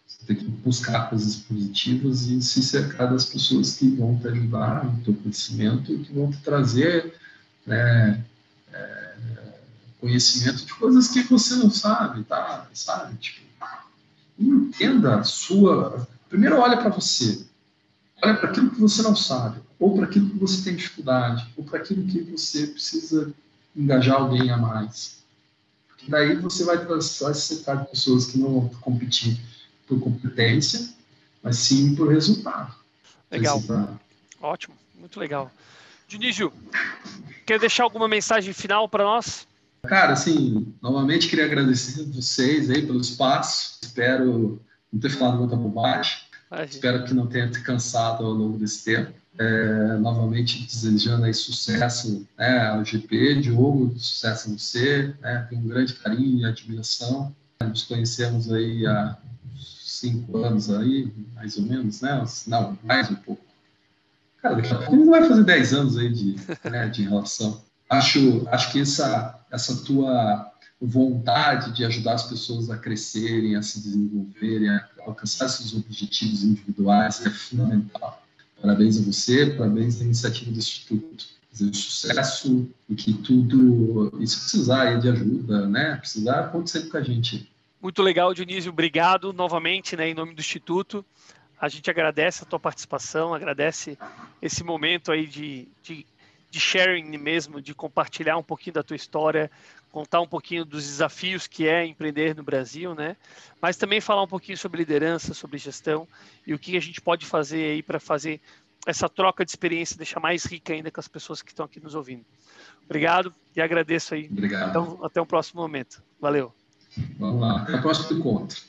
Você tem que buscar coisas positivas e se cercar das pessoas que vão te ajudar no teu crescimento e que vão te trazer né, é, conhecimento de coisas que você não sabe, tá? Sabe? Tipo, entenda a sua. Primeiro, olha para você. Olha para aquilo que você não sabe, ou para aquilo que você tem dificuldade, ou para aquilo que você precisa engajar alguém a mais. Porque daí você vai, vai de pessoas que não vão competir por competência, mas sim por resultado. Legal. Resultado. Ótimo, muito legal. Dionísio, quer deixar alguma mensagem final para nós? Cara, assim, novamente queria agradecer a vocês aí pelo espaço. Espero não ter falado muita bobagem. Espero que não tenha te cansado ao longo desse tempo. É, novamente desejando aí sucesso né, ao GP, Diogo, sucesso a você. Né, tenho um grande carinho e admiração. Nos conhecemos aí há cinco anos aí, mais ou menos, né? Não, mais um pouco. Cara, daqui a pouco não vai fazer dez anos aí de, né, de relação acho, acho que essa, essa tua vontade de ajudar as pessoas a crescerem, a se desenvolverem, a alcançar seus objetivos individuais é fundamental. Parabéns a você, parabéns à iniciativa do Instituto. Desejo sucesso e que tudo, e se precisar de ajuda, né? Precisar, conte sempre com a gente. Muito legal, Dionísio. Obrigado novamente, né, em nome do Instituto. A gente agradece a tua participação, agradece esse momento aí de, de, de sharing mesmo, de compartilhar um pouquinho da tua história, contar um pouquinho dos desafios que é empreender no Brasil, né? Mas também falar um pouquinho sobre liderança, sobre gestão e o que a gente pode fazer aí para fazer essa troca de experiência deixar mais rica ainda com as pessoas que estão aqui nos ouvindo. Obrigado e agradeço aí. Obrigado. Então, até o próximo momento. Valeu. Vamos lá. Até o próximo encontro.